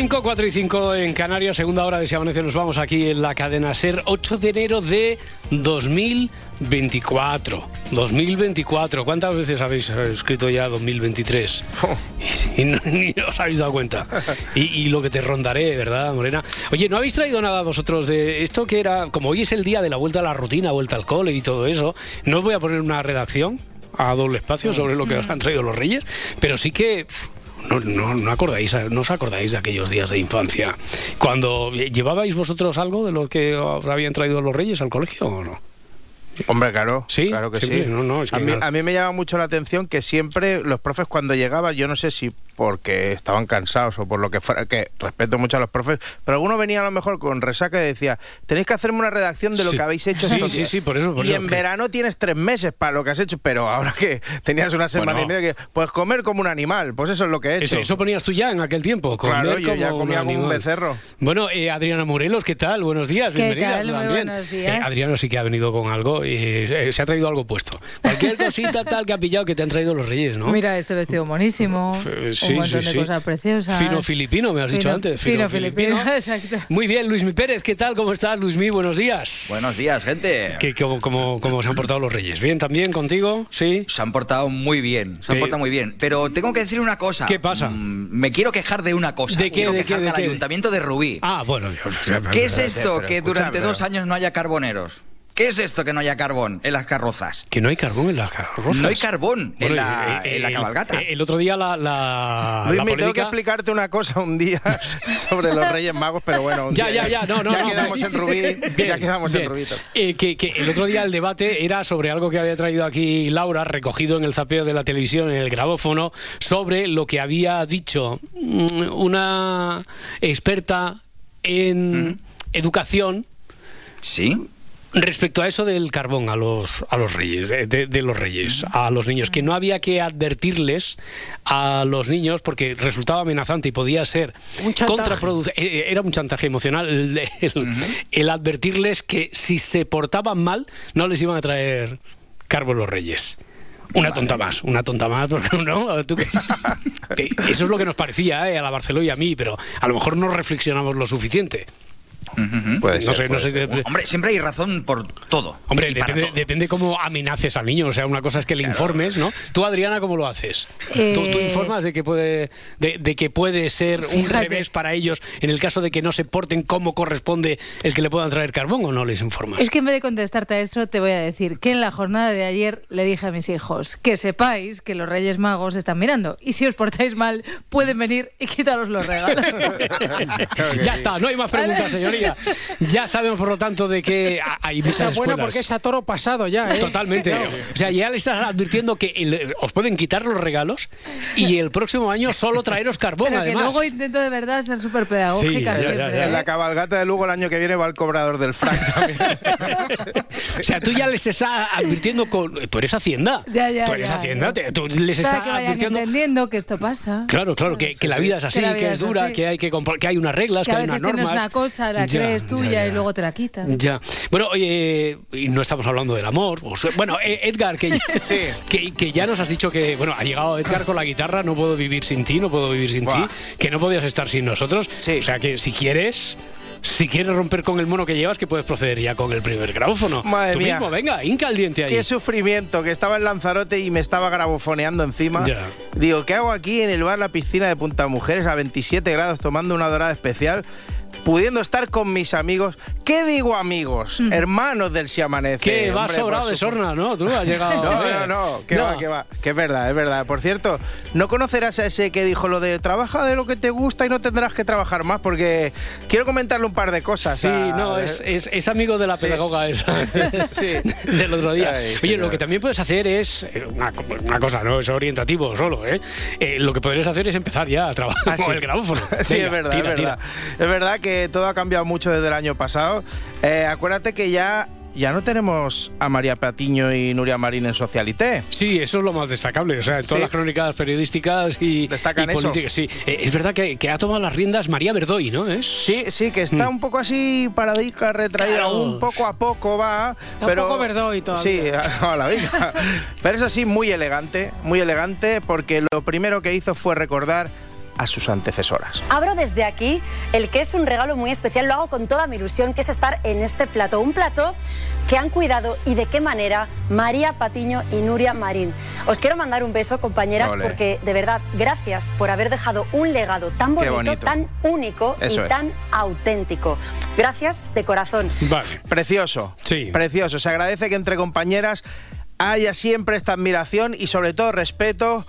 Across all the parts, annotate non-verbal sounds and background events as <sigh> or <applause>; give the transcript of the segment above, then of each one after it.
5, 4 y 5 en Canarias, segunda hora de Si Amanece. Nos vamos aquí en la cadena SER, 8 de enero de 2024. 2024. ¿Cuántas veces habéis escrito ya 2023? <laughs> Y no, ni os habéis dado cuenta. Y, y lo que te rondaré, ¿verdad, Morena? Oye, ¿no habéis traído nada vosotros de esto que era, como hoy es el día de la vuelta a la rutina, vuelta al cole y todo eso? ¿No os voy a poner una redacción a doble espacio sobre lo que os han traído los reyes? Pero sí que no, no, no, acordáis, no os acordáis de aquellos días de infancia. Cuando llevabais vosotros algo de lo que habían traído los reyes al colegio o no? Hombre, claro. Sí, claro que siempre, sí. no, no, es que a, mí, claro. a mí me llama mucho la atención que siempre los profes cuando llegaban, yo no sé si porque estaban cansados o por lo que fuera, que respeto mucho a los profes, pero alguno venía a lo mejor con resaca y decía, tenéis que hacerme una redacción de lo Sí. que habéis hecho Sí, estos sí, días". sí, por eso, por y eso, en que- verano tienes tres meses para lo que has hecho, pero ahora que tenías una semana Bueno. y media, que pues comer como un animal, pues eso es lo que he hecho. Eso, eso ponías tú ya en aquel tiempo, comer Claro, yo como ya comía como un becerro. Bueno, eh, Adriana Morelos, ¿qué tal? Buenos días, ¿Qué bienvenida tal? Muy buenos días. Eh, Adriano sí que ha venido con algo, y eh, se ha traído algo puesto. Cualquier <laughs> cosita tal que ha pillado que te han traído los reyes, ¿no? Mira este vestido monísimo, F- sí, un montón sí, de sí. cosas preciosas. Fino filipino, me has dicho antes. fino filipino, <laughs> exacto. Muy bien, Luismi Pérez, ¿qué tal? ¿Cómo estás, Luismi? Buenos días. Buenos días, gente. ¿Qué- cómo, cómo- cómo se han portado los reyes? ¿Bien también contigo? ¿Sí? Se han portado muy bien, se han ¿Qué? portado muy bien. Pero tengo que decir una cosa. ¿Qué pasa? Mm, me quiero quejar de una cosa. ¿De qué, Quiero de qué, quejarme de al qué? ayuntamiento de Rubí. Ah, bueno. yo- ¿Qué es esto pero que durante dos años no haya carboneros? ¿Qué es esto que no haya carbón en las carrozas? Que no hay carbón en las carrozas. No hay carbón en la- eh, en la el- cabalgata. El, otro día la, la, Luis, la me tengo que explicarte una cosa un día <laughs> sobre los Reyes Magos, pero bueno. un Ya, día- ya, ya, no, no, Ya no. quedamos en Rubí, ya quedamos bien. en Rubito. Eh, que, que el otro día el debate era sobre algo que había traído aquí Laura, recogido en el zapeo de la televisión, en el grabófono, sobre lo que había dicho mm, una experta en educación ¿Sí? Respecto a eso del carbón a los a los reyes eh, de, de los reyes a los niños que no había que advertirles a los niños porque resultaba amenazante y podía ser Un chantaje. contraproducente era un chantaje emocional el, el- el advertirles que si se portaban mal no les iban a traer carbón los reyes una tonta más, una tonta más, <laughs> porque no, <laughs> eso es lo que nos parecía eh, a la Barceló y a mí, pero a lo mejor no reflexionamos lo suficiente. Puede no ser, sé, no puede sé, ser. de- Hombre, siempre hay razón por todo. Hombre, depende, todo. depende cómo amenaces al niño. O sea, una cosa es que le informes, ¿no? Tú, Adriana, ¿cómo lo haces? Eh, ¿Tú, tú informas de que puede de, de que puede ser un revés para ellos en el caso de que no se porten como corresponde el que le puedan traer carbón o no les informas? Es que en vez de contestarte a eso, te voy a decir que en la jornada de ayer le dije a mis hijos que sepáis que los Reyes Magos están mirando y si os portáis mal, pueden venir y quitaros los regalos. <laughs> ya está, no hay más preguntas, Ya sabemos, por lo tanto, de que <laughs> a- hay es buena escuelas. porque es a toro pasado ya, ¿eh? Totalmente. O sea, ya le estás advirtiendo que el- os pueden quitar los regalos y el próximo año <laughs> solo traeros carbón, Pero que además. luego intento de verdad ser súper pedagógica Sí, ya, ya, siempre. ya. En ¿eh? la cabalgata de Lugo el año que viene va el cobrador del también. <laughs> O sea, tú ya les estás advirtiendo con. Tú eres Hacienda. Ya, ya, tú eres ya, Hacienda. ya. tú les Para estás que vayan advirtiendo. entendiendo que esto pasa. Claro, claro, que, que la vida es así, Que que, vida es es dura, así. que hay que que hay unas reglas, que, Que a hay unas tienes normas. una cosa, la Ya, crees ya, tuya ya. y luego te la quitan. Ya. Bueno, oye, y no estamos hablando del amor. Bueno, eh, Edgar, que, Sí. que, que ya nos has dicho que, bueno, ha llegado Edgar con la guitarra, no puedo vivir sin ti, no puedo vivir sin Buah. ti, que no podías estar sin nosotros. Sí. O sea que si quieres, si quieres romper con el mono que llevas, que puedes proceder ya con el primer grabófono. Madre Tú mía. mismo, venga, hinca el diente ahí. Qué sufrimiento, que estaba en Lanzarote y me estaba grabofoneando encima. Ya. Digo, ¿qué hago aquí en el bar La Piscina de Punta Mujeres a 27 grados tomando una dorada especial? Pudiendo estar con mis amigos. ¿Qué digo amigos? Hermanos del Si Amanece. Que va sobrado de sorna, ¿no? Tú has <laughs> llegado. No, no, no, que No. va, que va, que es verdad, es verdad. Por cierto, no conocerás a ese que dijo lo de trabaja de lo que te gusta y no tendrás que trabajar más, porque quiero comentarle un par de cosas. Sí, a- no, es, es, es amigo de la Sí. pedagoga esa <laughs> <laughs> Sí. del otro día. Ay, Oye, señor. lo que también puedes hacer es eh, una, co- una cosa, no es orientativo solo, ¿eh? Eh, Lo que podrías hacer es empezar ya a trabajar Ah, con sí. el grabófono. Sí, es verdad, tira, es verdad. Es verdad que todo ha cambiado mucho desde el año pasado. Eh, acuérdate que ya, ya no tenemos a María Patiño y Nuria Marín en Socialité. Sí, eso es lo más destacable. O sea, en todas Sí. las crónicas periodísticas y, Destacan y eso. políticas. Sí, Eh, es verdad que, que ha tomado las riendas María Verdoy, ¿no? Es... Sí, sí, que está un poco así paradica, retraída, Mm. Claro. un poco a poco va. un pero, poco Verdoy todavía. Sí, <laughs> a la vida. Pero eso sí, muy elegante, muy elegante, porque lo primero que hizo fue recordar a sus antecesoras. Abro desde aquí el que es un regalo muy especial, lo hago con toda mi ilusión, que es estar en este plato. Un plato que han cuidado y de qué manera María Patiño y Nuria Marín. Os quiero mandar un beso, compañeras, Ole. porque de verdad, gracias por haber dejado un legado tan bonito, bonito. tan único Eso y es. tan auténtico. Gracias de corazón. Vale. Precioso. Sí. Precioso. Se agradece que entre compañeras haya siempre esta admiración y sobre todo respeto.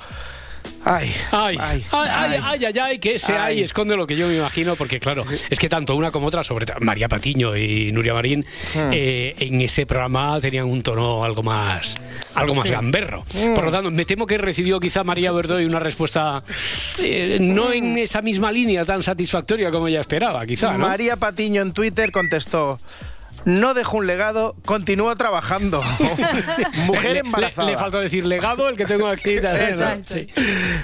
Ay, Ay, ay, ay, ay, ay, ay, que ese ay. Ay. esconde lo que yo me imagino, porque claro, es que tanto una como otra, sobre María Patiño y Nuria Marín, Hmm. eh, en ese programa tenían un tono algo más, algo más gamberro. Por Hmm. lo tanto, me temo que recibió quizá María Verdoy una respuesta eh, no en esa misma línea tan satisfactoria como ella esperaba, quizá, ¿no? María Patiño en Twitter contestó. No dejo un legado, continúo trabajando. <laughs> Mujer embarazada. Le, le faltó decir legado, el que tengo aquí. Sí.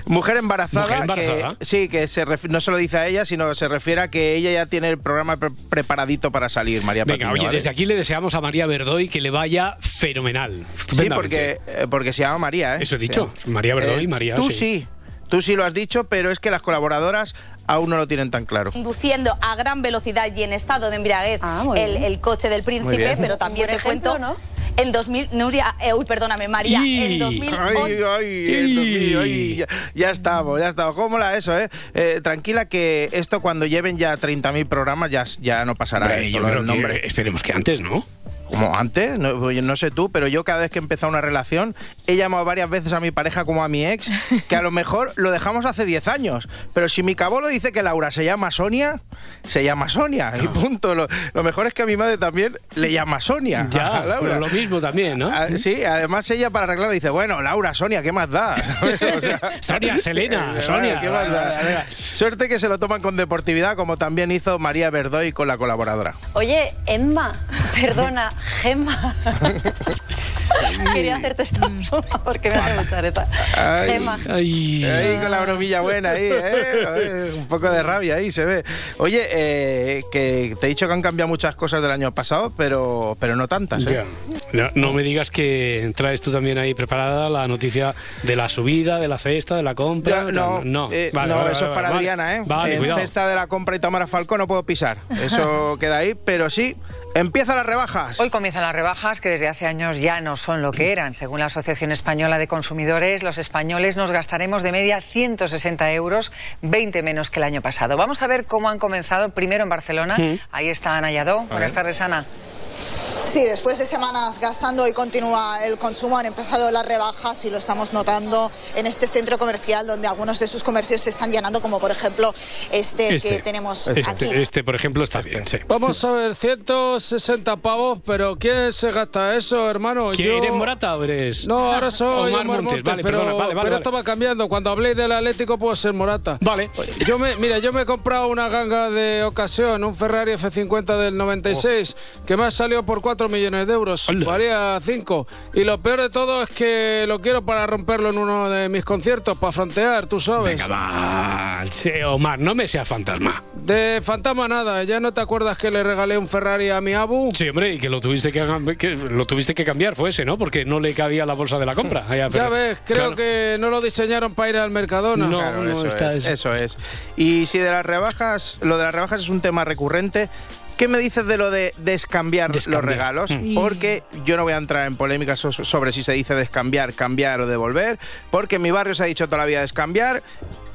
Mujer embarazada, Mujer embarazada. que sí, que se ref- no se lo dice a ella, sino se refiere a que ella ya tiene el programa pre- preparadito para salir, María Venga, Patiño, oye, ¿vale? desde aquí le deseamos a María Verdoy que le vaya fenomenal. Sí, porque, eh, porque se llama María, ¿eh? Eso he dicho, María Verdoy, María, Tú sí. sí. tú sí lo has dicho, pero es que las colaboradoras aún no lo tienen tan claro. conduciendo a gran velocidad y en estado de embriaguez Ah, el, el coche del príncipe, pero también Un te buen ejemplo, cuento ¿no? en 2000 Nuria, eh, uy, perdóname, María, Y- en 2008 Ay, ay, esto mío, ay, ya, ya estamos, ya estamos. ¿Cómo la eso, eh? Eh, Tranquila que esto cuando lleven ya 30.000 programas ya, ya no pasará Hombre, esto, yo creo que nombre. esperemos que antes, ¿no? Como antes, no, sé tú, pero yo cada vez que he empezado una relación he llamado varias veces a mi pareja como a mi ex, que a lo mejor lo dejamos hace 10 años. Pero si mi cabolo dice que Laura se llama Sonia, se llama Sonia. Y punto. Lo, lo mejor es que a mi madre también le llama Sonia. <laughs> a Ya, Laura. pero lo mismo también, ¿no? Ah, sí, además ella para arreglarlo dice, bueno, Laura, Sonia, ¿qué más da? <laughs> ¿Sabes? O sea, <laughs> Sonia, Selena, Sonia. ¿qué más da? Suerte que se lo toman con deportividad, como también hizo María Verdoy con la colaboradora. Oye, Emma, perdona, Gemma. Quería hacerte esta broma porque me hace mucha reta. Ay. Gemma. Ay. Ahí con la bromilla buena ahí, ¿eh? Un poco de rabia ahí se ve. Oye, eh, que te he dicho que han cambiado muchas cosas del año pasado, pero, pero no tantas, ¿eh? Ya. No, no me digas que traes tú también ahí preparada la noticia de la subida, de la cesta, de la compra. Ya, no, no, eh, Vale, no, vale, eso vale, es para vale. Adriana, ¿eh? Vale, en cesta de la compra y Tamara Falcó no puedo pisar. Eso <laughs> queda ahí, pero sí, empiezan las rebajas. Hoy comienzan las rebajas que desde hace años ya no son lo que <clears throat> eran. Según la Asociación Española de Consumidores, los españoles nos gastaremos de media 160 euros, 20 menos que el año pasado. Vamos a ver cómo han comenzado primero en Barcelona. Ahí está Ana Lladó. Buenas tardes, Ana. Sí, después de semanas gastando y continúa el consumo, han empezado las rebajas y lo estamos notando en este centro comercial donde algunos de sus comercios se están llenando, como por ejemplo este, Este, que tenemos este, aquí. este, por ejemplo, está bien, sí. Vamos a ver, 160 pavos, pero ¿quién se gasta eso, hermano? ¿Quién Yo- eres Morata o eres.? No, ahora soy Omar Omar Montes, Montes, vale, pero, perdona, vale, vale, pero vale. esto va cambiando. Cuando habléis del Atlético puedo ser Morata. Vale. Yo me, mira, yo me he comprado una ganga de ocasión, un Ferrari F50 del 96, que me ha salido por 4 millones de euros. Hola. Varía 5. Y lo peor de todo es que lo quiero para romperlo en uno de mis conciertos, para frontear, tú sabes. Venga, va. Omar, no me seas fantasma. De fantasma nada, ¿ya no te acuerdas que le regalé un Ferrari a mi abu? Sí, hombre, y que lo tuviste que, que lo tuviste que cambiar, fue ese, ¿no? Porque no le cabía la bolsa de la compra. Allá, Ya ves, creo claro. que no lo diseñaron para ir al Mercadona. No. Claro, no eso, está es, eso. eso es. Y si de las rebajas, lo de las rebajas es un tema recurrente, ¿Qué me dices de lo de descambiar, Descambiar. los regalos? Mm. Porque yo no voy a entrar en polémicas so- sobre si se dice descambiar, cambiar o devolver, porque en mi barrio se ha dicho toda la vida descambiar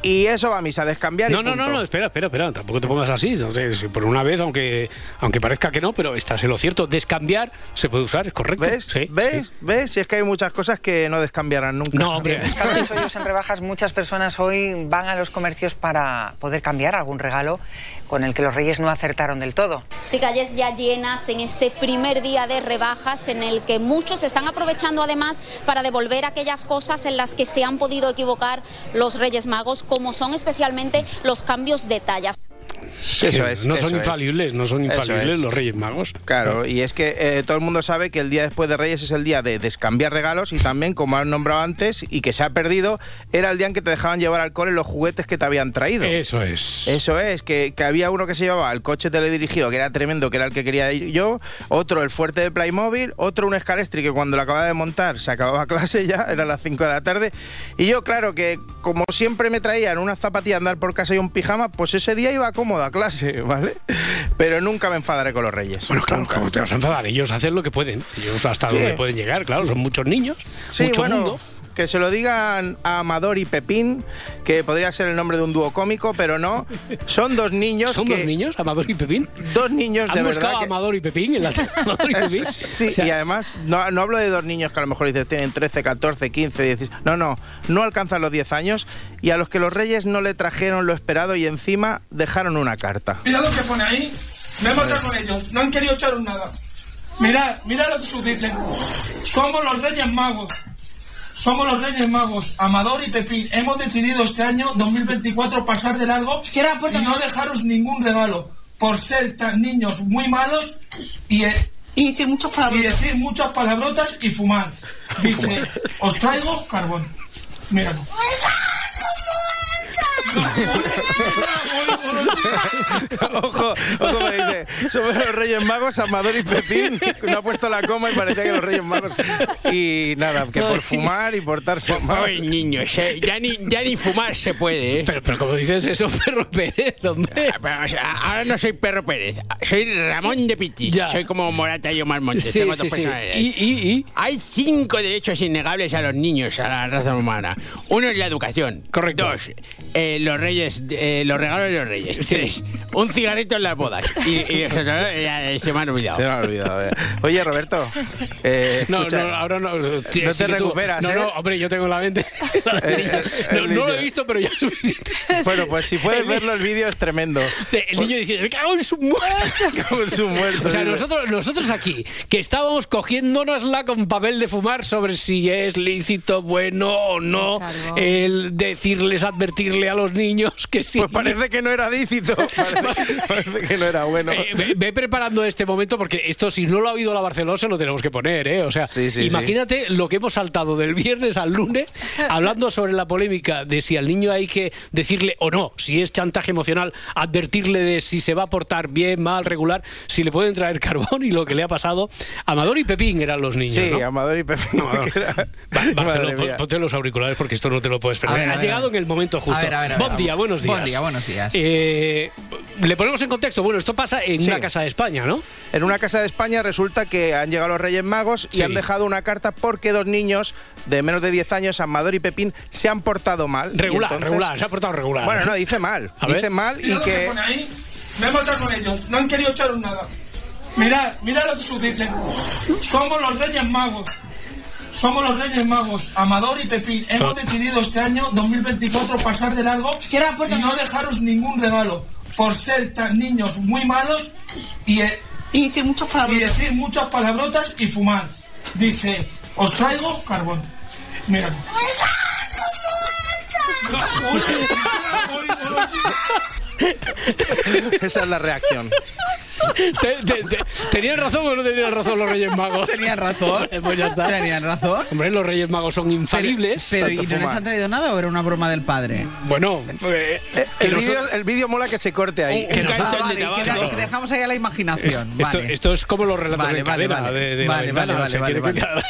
y eso va a misa, descambiar y No, no, no, punto. no, espera, espera, espera, tampoco te pongas así. No sé, si por una vez, aunque, aunque parezca que no, pero estás en lo cierto. Descambiar se puede usar, es correcto. ¿Ves? Sí, ¿Ves? sí. ¿Ves? Si es que hay muchas cosas que no descambiarán nunca. No, hombre. Claro, de hecho, ellos en rebajas, muchas personas hoy van a los comercios para poder cambiar algún regalo con el que los reyes no acertaron del todo. Sí, calles ya llenas en este primer día de rebajas en el que muchos están aprovechando además para devolver aquellas cosas en las que se han podido equivocar los Reyes Magos, como son especialmente los cambios de tallas. Eso es. no eso son es. infalibles, no son infalibles es. los Reyes Magos. Claro, y es que eh, todo el mundo sabe que el día después de Reyes es el día de descambiar regalos y también, como han nombrado antes y que se ha perdido, era el día en que te dejaban llevar al cole los juguetes que te habían traído. Eso es. Eso es, que, que había uno que se llevaba el coche teledirigido, que era tremendo, que era el que quería ir yo, otro el fuerte de Playmobil, otro un escalestri que cuando lo acababa de montar se acababa <laughs> clase ya, eran las 5 de la tarde, y yo, claro, que como siempre me traían unas zapatillas a andar por casa y un pijama, pues ese día iba cómodo a clase, ¿vale? Pero nunca me enfadaré con los reyes. Bueno, claro, Nunca. ¿cómo te vas a enfadar? Ellos hacen lo que pueden. Ellos hasta Sí. donde pueden llegar, claro, son muchos niños, Sí, mucho bueno, mundo. Que se lo digan a Amador y Pepín, que podría ser el nombre de un dúo cómico, pero no. Son dos niños. ¿Son que- dos niños, Amador y Pepín? Dos niños de ¿Han verdad. buscado a que- Amador y Pepín en la <laughs> Amador y Pepín? Sí, O sea, y además no, no hablo de dos niños que a lo mejor dices tienen 13, 14, 15, 16. No, no, no alcanzan los 10 años y a los que los reyes no le trajeron lo esperado y encima dejaron una carta. Mira lo que pone ahí. Me he matado con ellos. No han querido echaros nada. Mirad, mirad lo que sus dicen. Somos los Reyes Magos. Somos los Reyes Magos, Amador y Pepín. Hemos decidido este año 2024 pasar de largo y no dejaros ningún regalo por ser tan niños muy malos y, eh, Y decir muchas palabras. y decir muchas palabrotas y fumar. Dice, os traigo carbón. Míralo. <laughs> <laughs> ojo, ojo me dice, somos los Reyes Magos, Amador y Pepín. No ha puesto la coma y parecía que los Reyes Magos. Y nada, que por fumar y portarse mal. Ay, niños, eh, ya, ni, ya ni fumar se puede, ¿eh? Pero, pero como dices eso, Perro Pérez, hombre. Ah, pero, o sea, ahora no soy Perro Pérez, soy Ramón de Pitis. Ya. Soy como Morata y Omar Montes. Sí, Tengo sí, dos sí. personalidades. Y, y, y. Hay cinco derechos innegables a los niños, a la raza humana. Uno es la educación. Correcto. Dos, eh, los reyes, eh, los regalos de los reyes. Sí. Un cigarrito en las bodas. Y, <laughs> se me han olvidado. Se me ha olvidado. eh. Oye, Roberto. <laughs> eh, No, escucha, no, ahora no. no te que tú- recuperas, No, ¿eh? no, hombre, yo tengo la mente. <laughs> El no, no lo he visto, pero ya es suficiente. Bueno, pues si puedes verlo, el vídeo es tremendo. El niño dice, me cago en su muerte. Con su muerto. O sea, nosotros, nosotros aquí, que estábamos cogiéndonosla con papel de fumar sobre si es lícito, bueno o no, el decirles, advertirle a los niños que sí. Pues parece que no era lícito. <laughs> Parece, parece que no era bueno. Eh, ve, ve preparando este momento porque esto, si no lo ha oído la Barcelona, se lo tenemos que poner, ¿eh? O sea, Sí, sí, imagínate lo que hemos saltado del viernes al lunes hablando sobre la polémica de si al niño hay que decirle o no, si es chantaje emocional, advertirle de si se va a portar bien, mal, regular, si le pueden traer carbón y lo que le ha pasado. Amador y Pepín eran los niños, Sí, ¿no? Amador y Pepín. Amador. era- Va- ponte los auriculares porque esto no te lo puedes perder. Ver, a Has ver, llegado en el momento justo. A ver, a ver, a ver, Buen día, buenos días. Buen día, buenos días. Eh, le ponemos en contexto. Bueno, esto pasa en Sí. una casa de España, ¿no? En una casa de España resulta que han llegado los Reyes Magos y Sí. han dejado una carta porque dos niños de menos de 10 años, Amador y Pepín, se han portado mal. Regular, entonces- regular, se ha portado regular. Bueno, no, dice mal. A ver. dice mal y que que... pone ahí. Me he matado con ellos. No han querido echaros nada. Mirad, mirad lo que sus dicen. Somos los Reyes Magos. Somos los Reyes Magos, Amador y Pepín. Hemos decidido este año 2024 pasar de largo y no dejaros ningún regalo por ser tan niños muy malos y, eh, Y decir muchas y palabras. decir muchas palabrotas y fumar. Dice, os traigo carbón. Mira. Esa es la reacción. Te- te- te- ¿Tenían razón o no tenían razón los Reyes Magos? ¿Tenían razón? <laughs> pues ya está. ¿Tenían razón? Hombre, los Reyes Magos son infalibles. Pero, ¿y tanto no les han traído nada o era una broma del padre? Bueno, eh, que El vídeo, el vídeo mola que se corte ahí. Que nos- Ah, vale, de que, que dejamos ahí a la es- imaginación. esto, vale. esto es como los relatos Vale, de vale, cadena vale. de, de Vale, la ventana. vale, se vale,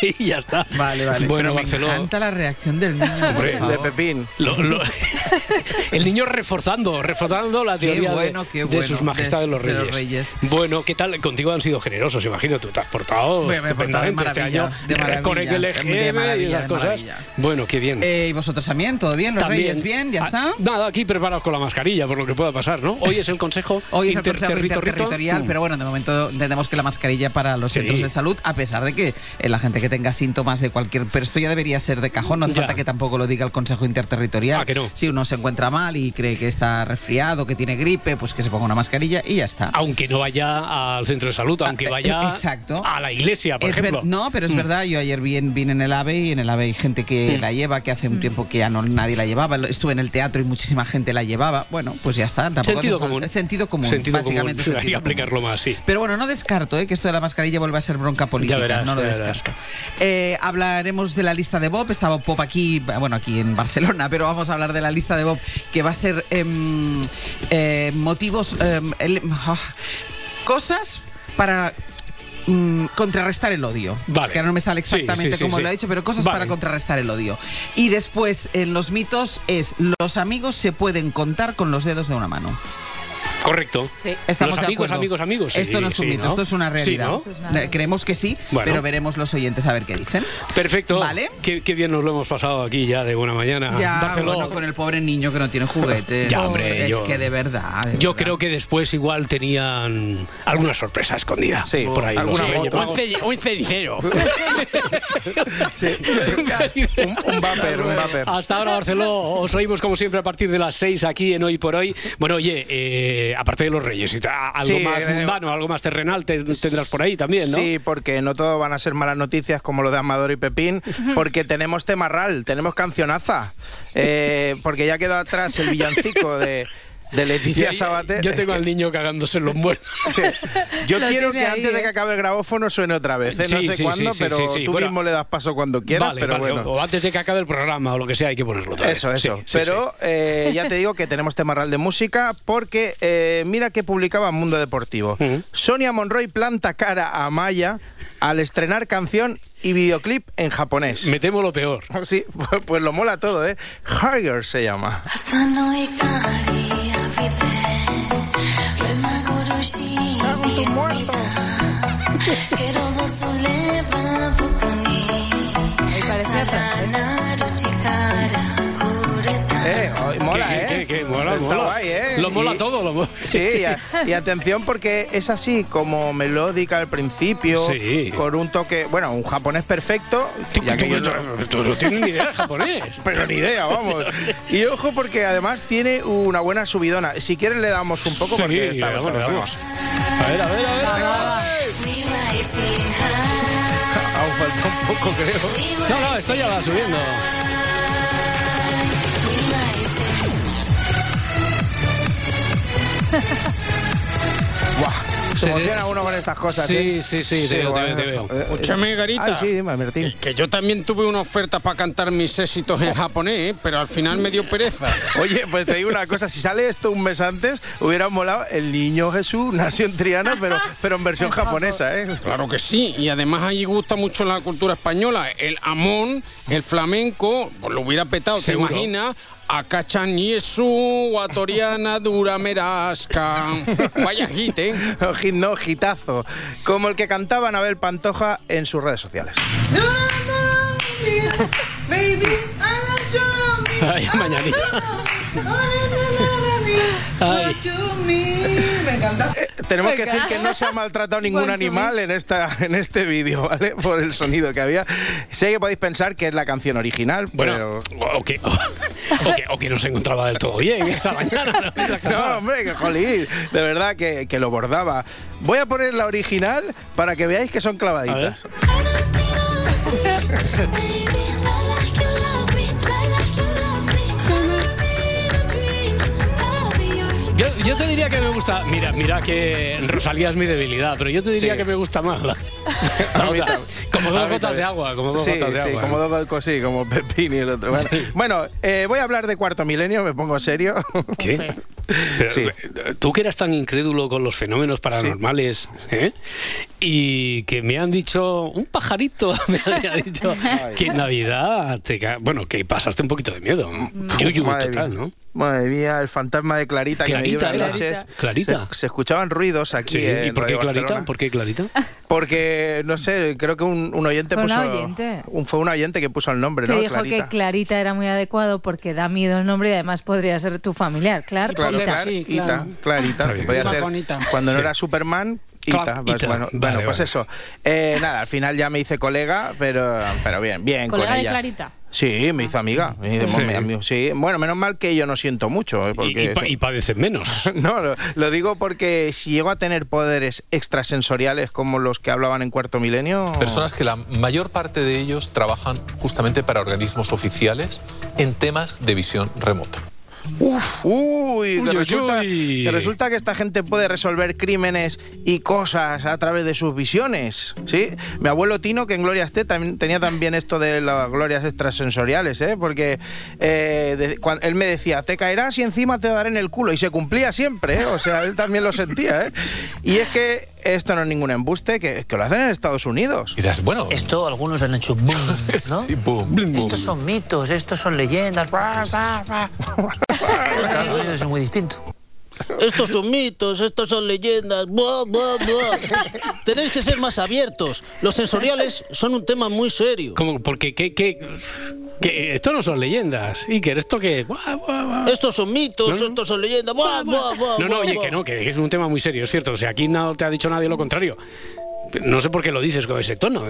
ahí y ya está. Vale, vale. Bueno, Pero me encanta la reacción del niño. por Hombre, favor. De Pepín. Lo- lo- <laughs> el niño reforzando, reforzando la Qué teoría de- bueno, qué de, bueno. sus majestades de- los de reyes. los reyes. Bueno, ¿qué tal? Contigo han sido generosos, imagino. Tú te has portado Me- me estupendamente este maravilla, año. de maravilla, Con el de LGM y maravilla, esas cosas. maravilla. Bueno, qué bien. Eh, ¿Y vosotros también? ¿Todo bien? ¿Los También. reyes bien? ¿Ya Ah, está? Nada, aquí preparados con la mascarilla, por lo que pueda pasar, ¿no? Hoy es el consejo Hoy es el Consejo interterritorial. Mm. pero bueno, de momento entendemos que la mascarilla para los Sí. centros de salud, a pesar de que eh, la gente que tenga síntomas de cualquier... Pero esto ya debería ser de cajón, no hace falta que tampoco lo diga el Consejo Interterritorial. Ah, que no. Si uno se encuentra mal y cree que está resfriado, que tiene gripe, pues que se ponga una mascarilla y ya está. Aunque no vaya al centro de salud, aunque vaya eh, exacto. a la iglesia, por Es ver- ejemplo. no, pero es Mm. verdad, yo ayer vi en, vine en el AVE y en el AVE hay gente que Mm. la lleva, que hace un tiempo que ya no nadie la llevaba. Estuve en el teatro y muchísima gente la llevaba. Bueno, pues ya está. Tampoco Sentido común. Sentido común, Sentido básicamente. común. <laughs> Hay que sentido común. aplicarlo más, sí. Pero bueno, no descarto ¿eh? que esto de la mascarilla vuelva a ser bronca política. verás, no lo ya descarto. Eh, hablaremos de la lista de Bob. Está Bob Pop aquí, bueno, aquí en Barcelona, pero vamos a hablar de la lista de Bob, que va a ser em, eh, motivos, em, el- ah, cosas para mm, contrarrestar el odio. Vale. Es que ahora no me sale exactamente sí, sí. lo ha dicho, pero cosas Vale. para contrarrestar el odio. Y después, en los mitos, es los amigos se pueden contar con los dedos de una mano. Correcto. Estamos Los de amigos, acuerdo. amigos, amigos. sí, esto no es un sí, mito, ¿no? esto es una Sí, realidad. ¿no? Creemos que sí, Bueno. pero veremos los oyentes a ver qué dicen. Perfecto. Vale. Qué, qué bien nos lo hemos pasado aquí ya de buena mañana. Ya, bueno, con el pobre niño que no tiene juguetes. Ya, hombre, es yo- que de verdad. de Yo verdad. creo que después igual tenían alguna sorpresa escondida. Sí, por ahí. alguna un cenicero. <laughs> <laughs> un, un vapor, un vapor. Hasta ahora, Barceló. Os oímos como siempre a partir de las 6 aquí en Hoy por Hoy. Bueno, oye, eh, aparte de los Reyes, algo Sí, más eh, mundano, algo más terrenal te- tendrás por ahí también, ¿no? Sí, porque no todo van a ser malas noticias como lo de Amador y Pepín, porque tenemos temarral, tenemos cancionaza, eh, porque ya quedó atrás el villancico de, de Leticia Sabater. Yo tengo al niño cagándose en los muertos. <laughs> Yo Lo quiero que ahí, antes de ¿eh? que acabe el grabófono suene otra vez. ¿eh? no Sí, sé sí, cuándo, sí, sí, pero sí, sí. tú Bueno, mismo le das paso cuando quieras. vale, pero vale, bueno. o antes de que acabe el programa o lo que sea, hay que ponerlo otra vez. Eso, eso. Pero sí. eh, ya te digo que tenemos temarral de música porque eh, mira que publicaba Mundo Deportivo. Sonia Monroy planta cara a Maya al estrenar canción y videoclip en japonés. Me temo lo peor. <laughs> Sí, pues, pues lo mola todo, ¿eh? Higher se llama. Eh, mola, ¿eh? Mola, ¿eh? Lo mola todo. Sí, y, atención porque es así, como melódica al principio, sí. con un toque, bueno, un japonés perfecto. Ya que yo no, no, tienen ni idea de japonés. <laughs> Pero ni idea, vamos. <laughs> Y ojo porque además tiene una buena subidona. Si quieren le damos un poco porque está. A ver, a ver, a ver. a ver. Aún falta un poco, creo. No, no, esto ya va subiendo. <laughs> Se emociona uno con estas cosas. Sí, ¿eh? sí, sí, te veo, te veo, te veo. Escúchame, Garita. Ay, sí, dime, Martín. Que yo también tuve una oferta para cantar mis éxitos en japonés, ¿eh? pero al final me dio pereza. <laughs> Oye, pues te digo una cosa, si sale esto un mes antes, hubiera molado el niño Jesús, nació en Triana, pero, pero en versión <laughs> japonesa, ¿eh? Claro que sí, y además allí gusta mucho la cultura española. El amón, el flamenco, pues lo hubiera petado, Seguro. ¿te imaginas? Acachan Yesu, Guatoriana, Dura Merasca. Vaya hit, ¿eh? <laughs> No, hit, no, hitazo. Como el que cantaba Anabel Pantoja en sus redes sociales. Ay, mañanita. <laughs> Ay. Me encanta. Tenemos que decir que no se ha maltratado <laughs> ningún animal en, esta, en este vídeo, ¿vale? Por el sonido que había. Sé que podéis pensar que es la canción original, Bueno, pero... o que, o, que, o que no se encontraba del todo bien esa mañana. ¿no? <laughs> No, hombre, que jolín, de verdad que, que lo bordaba. Voy a poner la original para que veáis que son clavaditas. <laughs> Yo, yo te diría que me gusta. Mira, mira que Rosalía es mi debilidad, pero yo te diría Sí. que me gusta más la, <laughs> otra. Como dos gotas de agua, como dos sí, gotas de sí, agua. como dos gotas, sí, como Pepín y el otro. Bueno, bueno, eh, voy a hablar de cuarto milenio, me pongo serio. ¿Qué? Pero, eh, Tú que eras tan incrédulo con los fenómenos paranormales, ¿eh? Y que me han dicho, un pajarito <laughs> me había dicho que en Navidad, te bueno, que pasaste un poquito de miedo. Yuyu Madre total, mía. ¿no? Madre mía, el fantasma de Clarita, que me dio Clarita, era. noches. Clarita. Se, se escuchaban ruidos aquí. Sí, en ¿Y por qué Radio Clarita? Barcelona. ¿Por qué Clarita? Porque, no sé, creo que un, un oyente Fue un puso. oyente. un- fue un oyente que puso el nombre, Que ¿no? dijo Clarita. que Clarita era muy adecuado porque da miedo el nombre y además podría ser tu familiar. Claro, Claro, Clarita. Clarita, Clarita. Está bien. Podía Una ser cuando no Sí. era Superman. Ita, pues Ita. bueno, Vale, bueno, pues vale. eso. Eh, nada, al final ya me hice colega, pero, pero bien, bien ¿Colega con de. Clarita? Sí, me hizo amiga. Me hizo- Sí. me- amigo, sí. Bueno, menos mal que yo no siento mucho. eh, Y, y pa- y padeces menos. <laughs> No, lo, lo digo porque si llego a tener poderes extrasensoriales como los que hablaban en Cuarto Milenio... Personas que la mayor parte de ellos trabajan justamente para organismos oficiales en temas de visión remota. Uf, uy, Uy, que, uy, resulta, uy. que resulta que esta gente puede resolver crímenes y cosas a través de sus visiones, ¿sí? Mi abuelo Tino, que en Gloria esté, también tenía también esto de las glorias extrasensoriales, ¿eh? Porque eh, de- él me decía, te caerás y encima te daré en el culo, y se cumplía siempre, ¿eh? O sea, él también lo sentía, ¿eh? Y es que esto no es ningún embuste, que, que lo hacen en Estados Unidos. Y dirás, bueno... Esto algunos han hecho boom, <laughs> ¿no? Sí, boom, boom. Estos son mitos, estos son leyendas. <laughs> Estados Unidos es muy distinto. Estos son mitos, estos son leyendas. Buah, buah, buah. Tenéis que ser más abiertos. Los sensoriales son un tema muy serio. Como, porque ¿qué, qué, qué- esto no son leyendas. Iker, ¿esto buah. Estos son mitos, No, no. estos son leyendas. No, no, oye, que no, que es un tema muy serio, es cierto. O sea, aquí no te ha dicho nadie lo contrario. No sé por qué lo dices con ese tono.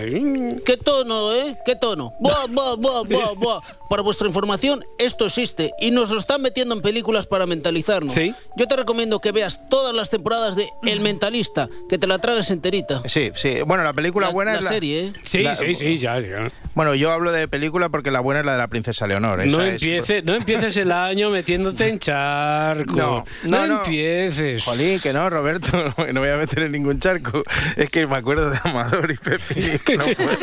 ¿Qué tono, eh? ¿Qué tono? Buah, buah, buah, buah, buah. Para vuestra información, esto existe y nos lo están metiendo en películas para mentalizarnos. ¿Sí? Yo te recomiendo que veas todas las temporadas de El Mentalista, que te la tragues enterita. Sí, sí. Bueno, la película La- buena la es la serie, ¿eh? Sí, La- sí, sí, ya, ya. Bueno, yo hablo de película porque la buena es la de la princesa Leonor. No es- empieces, no empieces el año metiénste en charco. No, no, no, no. empieces. Jolín, que no, Roberto, <laughs> no voy a meter en ningún charco. Es que me acuerdo de Amador y Pepe, y <laughs> es que no puedo.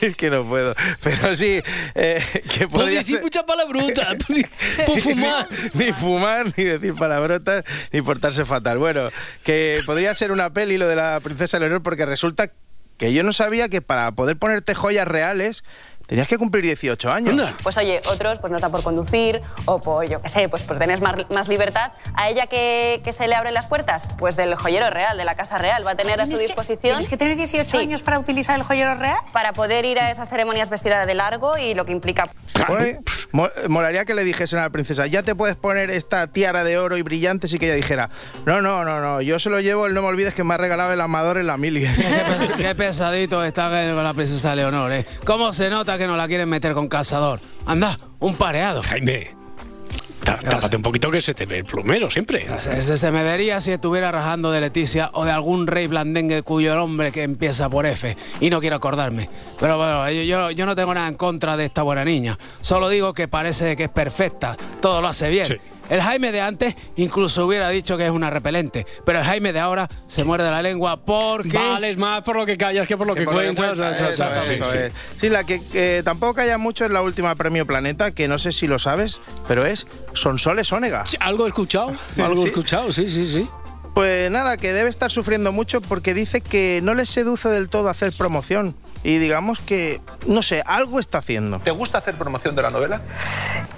Es que no puedo. Pero sí, eh, que podría decir ser- mucha palabruta. <laughs> Puedo fumar. Ni, ni fumar, ni decir palabrotas, ni portarse fatal. Bueno, que podría ser una peli lo de la princesa Leonor porque resulta que yo no sabía que para poder ponerte joyas reales tenías que cumplir 18 años. Pues oye, otros pues no está por conducir o por, yo qué sé, pues por tener más, más libertad. ¿A ella que, que se le abren las puertas? Pues del joyero real, de la Casa Real. Va a tener a su ¿Tienes que- disposición... tienes que tener 18 años para utilizar el joyero real? Para poder ir a esas ceremonias vestida de largo y lo que implica... Oye, mo- molaría que le dijesen a la princesa, ya te puedes poner esta tiara de oro y brillantes y que ella dijera, no, no, no, no, yo se lo llevo, el no me olvides que me ha regalado el amador en la mili. Qué pesadito está con la princesa Leonor, ¿eh? ¿Cómo se nota que no la quieren meter con cazador? Anda, un pareado. Jaime, tá- tápate un poquito que se te ve el plumero siempre. Ese se me vería si estuviera rajando de Leticia o de algún rey blandengue cuyo nombre que empieza por F y no quiero acordarme. Pero bueno, yo, yo, yo no tengo nada en contra de esta buena niña. Solo digo que parece que es perfecta, todo lo hace bien. El Jaime de antes incluso hubiera dicho que es una repelente, pero el Jaime de ahora se muerde la lengua porque... Vales más por lo que callas que por lo que, cuentas. Sí, sí. Sí, la que eh, tampoco calla mucho es la última premio Planeta, que no sé si lo sabes, pero es Sonsoles Ónega. algo he escuchado, <laughs> algo he Sí. escuchado, sí, sí, sí. Pues nada, que debe estar sufriendo mucho porque dice que no le seduce del todo hacer promoción. Y digamos que, no sé, algo está haciendo. ¿Te gusta hacer promoción de la novela?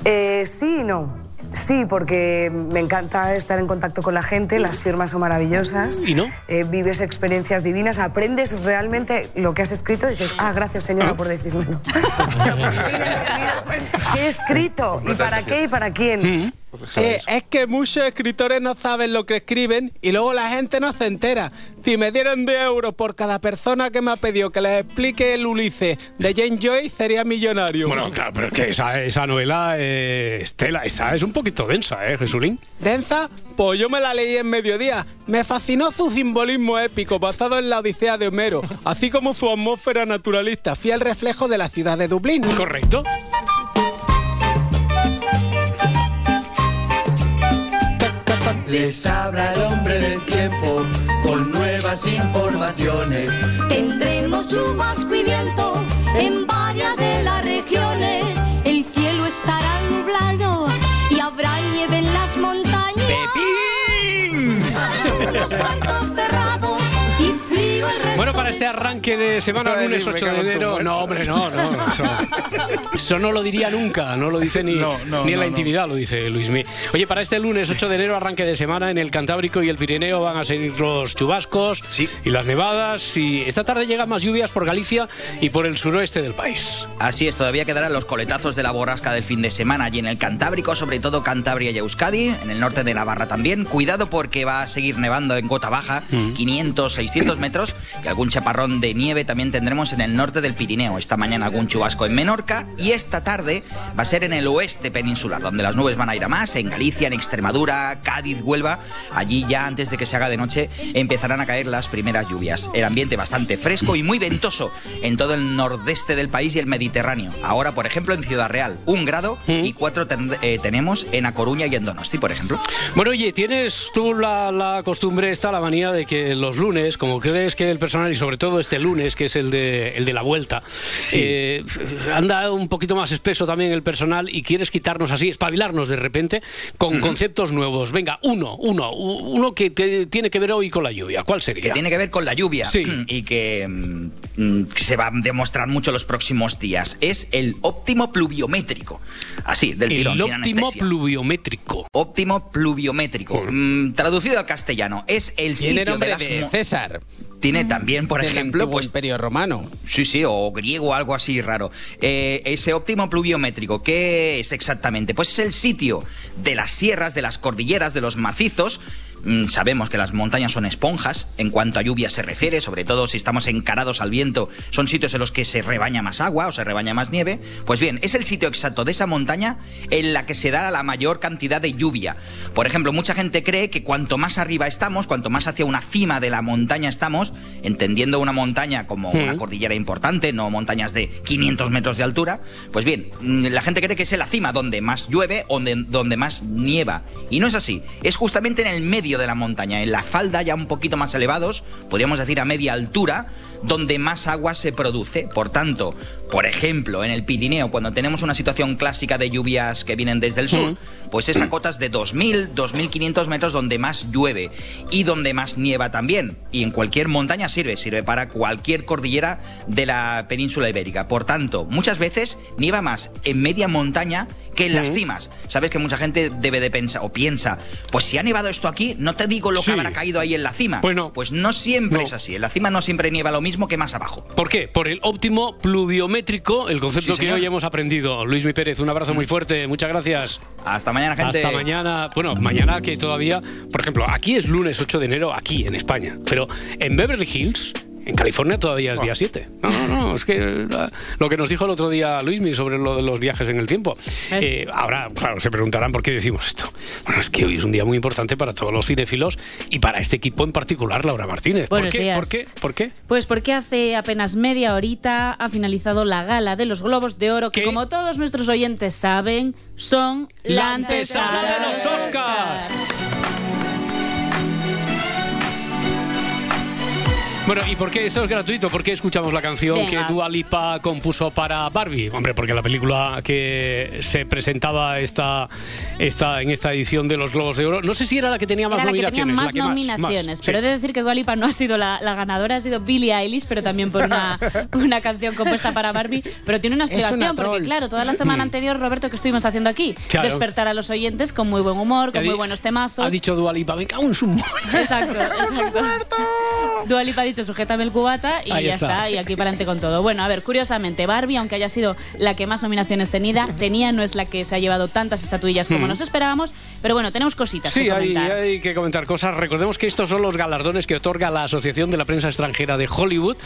Eh, sí y no. Sí, porque me encanta estar en contacto con la gente, las firmas son maravillosas. ¿Y no? Eh, vives experiencias divinas, aprendes realmente lo que has escrito y dices, ah, gracias señora por decírmelo. ¿Qué <laughs> <laughs> he escrito? ¿Y para qué y para quién? Eh, es que muchos escritores no saben lo que escriben y luego la gente no se entera. Si me dieran de euros por cada persona que me ha pedido que les explique el Ulises de Jane Joy, sería millonario. Bueno, claro, pero es que esa, esa novela, eh, Estela, esa es un poquito densa, ¿eh, Jesulín? ¿Densa? Pues yo me la leí en mediodía. Me fascinó su simbolismo épico basado en la Odisea de Homero, así como su atmósfera naturalista, fiel reflejo de la ciudad de Dublín. Correcto. Les habla el hombre del tiempo con nuevas informaciones. Tendremos chubasco y viento en varias de las regiones. El cielo estará nublado y habrá nieve en las montañas. ¡Pepín! Este arranque de semana lunes decir, 8 me de enero. No, hombre, no, no. Eso, eso no lo diría nunca, no lo dice ni, No, no, ni en la no, no. intimidad, lo dice Luismi. Oye, para este lunes 8 de enero, arranque de semana en el Cantábrico y el Pirineo van a seguir los chubascos y las nevadas. Y esta tarde llegan más lluvias por Galicia y por el suroeste del país. Así es, todavía quedarán los coletazos de la borrasca del fin de semana allí en el Cantábrico, sobre todo Cantabria y Euskadi, en el norte de Navarra también. Cuidado porque va a seguir nevando en gota baja, 500, 600 metros, y algún chaparrón de nieve también tendremos en el norte del Pirineo. Esta mañana algún chubasco en Menorca y esta tarde va a ser en el oeste peninsular, donde las nubes van a ir a más, en Galicia, en Extremadura, Cádiz, Huelva. Allí ya antes de que se haga de noche empezarán a caer las primeras lluvias. El ambiente bastante fresco y muy ventoso en todo el nordeste del país y el Mediterráneo. Ahora, por ejemplo, en Ciudad Real, un grado y cuatro ten- eh, tenemos en A Coruña y en Donosti, por ejemplo. Bueno, oye, tienes tú la, la costumbre, esta, la manía de que los lunes, como crees que el personal, y sobre todo este lunes, que es el de, el de la vuelta, eh, anda un poquito más espeso también el personal y quieres quitarnos así, espabilarnos de repente con conceptos nuevos. Venga, uno, uno, uno que te- tiene que ver hoy con la lluvia. ¿Cuál sería? que tiene que ver con la lluvia Sí. y que, mm, mm, que se va a demostrar mucho los próximos días. Es el óptimo pluviométrico. Así, del El tirón, sin óptimo anestesia. pluviométrico. Óptimo pluviométrico. Mm, traducido al castellano, es el Tiene sitio nombre de las César. Tiene también, por Del ejemplo, pues Imperio Romano. Sí, sí, o griego, algo así raro. Eh, ese óptimo pluviométrico, ¿qué es exactamente? Pues es el sitio de las sierras, de las cordilleras, de los macizos. Mm, Sabemos que las montañas son esponjas en cuanto a lluvia se refiere, sobre todo si estamos encarados al viento, son sitios en los que se rebaña más agua o se rebaña más nieve. Pues bien, es el sitio exacto de esa montaña en la que se da la mayor cantidad de lluvia. Por ejemplo, mucha gente cree que cuanto más arriba estamos, cuanto más hacia una cima de la montaña estamos, entendiendo una montaña como una cordillera importante, no montañas de 500 metros de altura, pues bien, mm, la gente cree que es en la cima donde más llueve, donde, donde más nieva. Y no es así, es justamente en el medio de la montaña, en la falda ya un poquito más elevados, podríamos decir a media altura, donde más agua se produce. Por tanto, por ejemplo, en el Pirineo, cuando tenemos una situación clásica de lluvias que vienen desde el sur, pues es a cotas de 2.000, 2.500 metros donde más llueve y donde más nieva también. Y en cualquier montaña sirve, sirve para cualquier cordillera de la península ibérica. Por tanto, muchas veces nieva más en media montaña que en las cimas. Sabes que mucha gente debe de pensar o piensa, pues si ha nevado esto aquí, no te digo lo Sí. que habrá caído ahí en la cima. Pues no. Pues no siempre No. es así. En la cima no siempre nieva lo mismo que más abajo. ¿Por qué? Por el óptimo pluviométrico, el concepto Sí, que hoy hemos aprendido. Luis Mi Pérez, un abrazo muy fuerte, muchas gracias. Hasta mañana, gente. Hasta mañana. Bueno, mañana que todavía, por ejemplo, aquí es lunes 8 de enero, aquí en España, pero en Beverly Hills, en California todavía es día 7. No, no, no, es que eh, lo que nos dijo el otro día Luismi sobre lo de los viajes en el tiempo. Eh, ahora, claro, se preguntarán por qué decimos esto. Bueno, es que hoy es un día muy importante para todos los cinéfilos y para este equipo en particular, Laura Martínez. ¿Por Buenos qué? días. ¿Por qué? ¿Por qué? Pues porque hace apenas media horita ha finalizado la gala de los Globos de Oro, que como todos nuestros oyentes saben, son la, antesala de los Oscar. Bueno, ¿y por qué esto es gratuito? ¿Por qué escuchamos la canción Venga. que Dua Lipa compuso para Barbie? Hombre, porque la película que se presentaba esta, esta, en esta edición de los Globos de Oro, no sé si era la que tenía más Era la que tenía nominaciones. más la que nominaciones, más, pero he de decir que Dua Lipa no ha sido la, la ganadora, ha sido Billie Eilish, pero también por una, <laughs> una canción compuesta para Barbie. Pero tiene una Es una explicación, porque claro, toda la semana Mm. anterior, Roberto, que estuvimos haciendo aquí? Claro. Despertar a los oyentes con muy buen humor, con muy buenos temazos. Ha dicho Dua Lipa, me cago en su... Exacto, <laughs> exacto. Dua Lipa ha dicho, sujétame el cubata y Ahí ya está. está. Y aquí para adelante con todo. Bueno, a ver, curiosamente, Barbie, aunque haya sido la que más nominaciones tenida, tenía, no es la que se ha llevado tantas estatuillas como Mm. nos esperábamos, pero bueno, tenemos cositas Sí, que hay, que comentar cosas. Recordemos que estos son los galardones que otorga la Asociación de la Prensa Extranjera de Hollywood.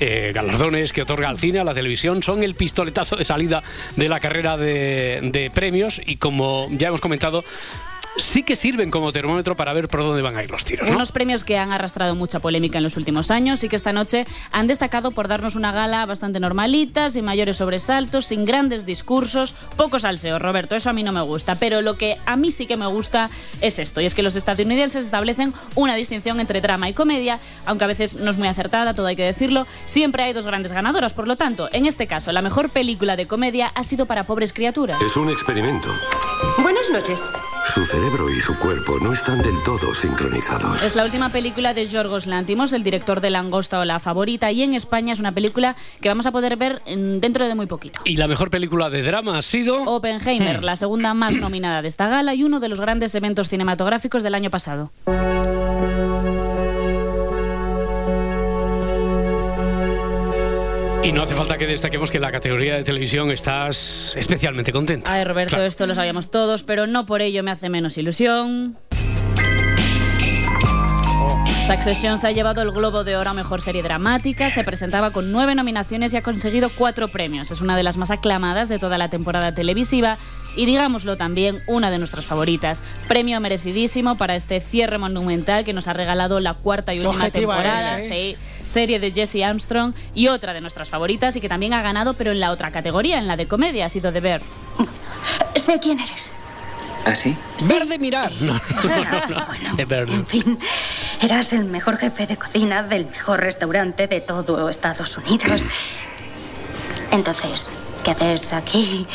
Eh, galardones que otorga al cine, a la televisión. Son el pistoletazo de salida de la carrera de, de premios y como ya hemos comentado, sí que sirven como termómetro para ver por dónde van a ir los tiros. ¿no? Unos premios que han arrastrado mucha polémica en los últimos años y que esta noche han destacado por darnos una gala bastante normalita, sin mayores sobresaltos, sin grandes discursos, poco salseo, Roberto, eso a mí no me gusta, pero lo que a mí sí que me gusta es esto, y es que los estadounidenses establecen una distinción entre drama y comedia, aunque a veces no es muy acertada, todo hay que decirlo, siempre hay dos grandes ganadoras, por lo tanto, en este caso, la mejor película de comedia ha sido para Pobres Criaturas. Es un experimento. Buenas noches. Su cerebro y su cuerpo no están del todo sincronizados. Es la última película de Yorgos Lantimos, el director de Langosta o La Favorita, y en España es una película que vamos a poder ver mm, dentro de muy poquito. Y la mejor película de drama ha sido... Oppenheimer, la segunda más nominada de esta gala y uno de los grandes eventos cinematográficos del año pasado. Y no hace falta que destaquemos que en la categoría de televisión estás especialmente contenta. Ay, Roberto, Claro. esto lo sabíamos todos, pero no por ello me hace menos ilusión. Succession se ha llevado el Globo de Oro a Mejor Serie Dramática, se presentaba con nueve nominaciones y ha conseguido cuatro premios. Es una de las más aclamadas de toda la temporada televisiva y, digámoslo también, una de nuestras favoritas. Premio merecidísimo para este cierre monumental que nos ha regalado la cuarta y última temporada. eres, ¿eh? sí, serie de Jesse Armstrong y otra de nuestras favoritas y que también ha ganado, pero en la otra categoría, en la de comedia, ha sido The Bear. Sé quién eres. ¿Ah, sí? Verde mirar. <laughs> No, Bueno, de en fin, eras el mejor jefe de cocina del mejor restaurante de todo Estados Unidos. Entonces, ¿qué haces aquí?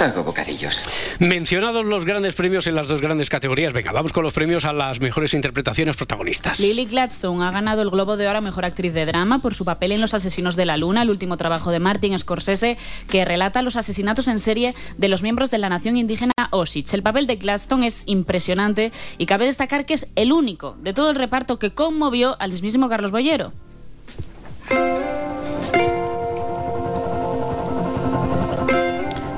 Hago bocadillos. Mencionados los grandes premios en las dos grandes categorías, venga, vamos con los premios a las mejores interpretaciones protagonistas. Lily Gladstone ha ganado el Globo de Oro a Mejor Actriz de Drama por su papel en Los Asesinos de la Luna, el último trabajo de Martin Scorsese, que relata los asesinatos en serie de los miembros de la nación indígena Osage. El papel de Gladstone es impresionante y cabe destacar que es el único de todo el reparto que conmovió al mismísimo Carlos Bollero.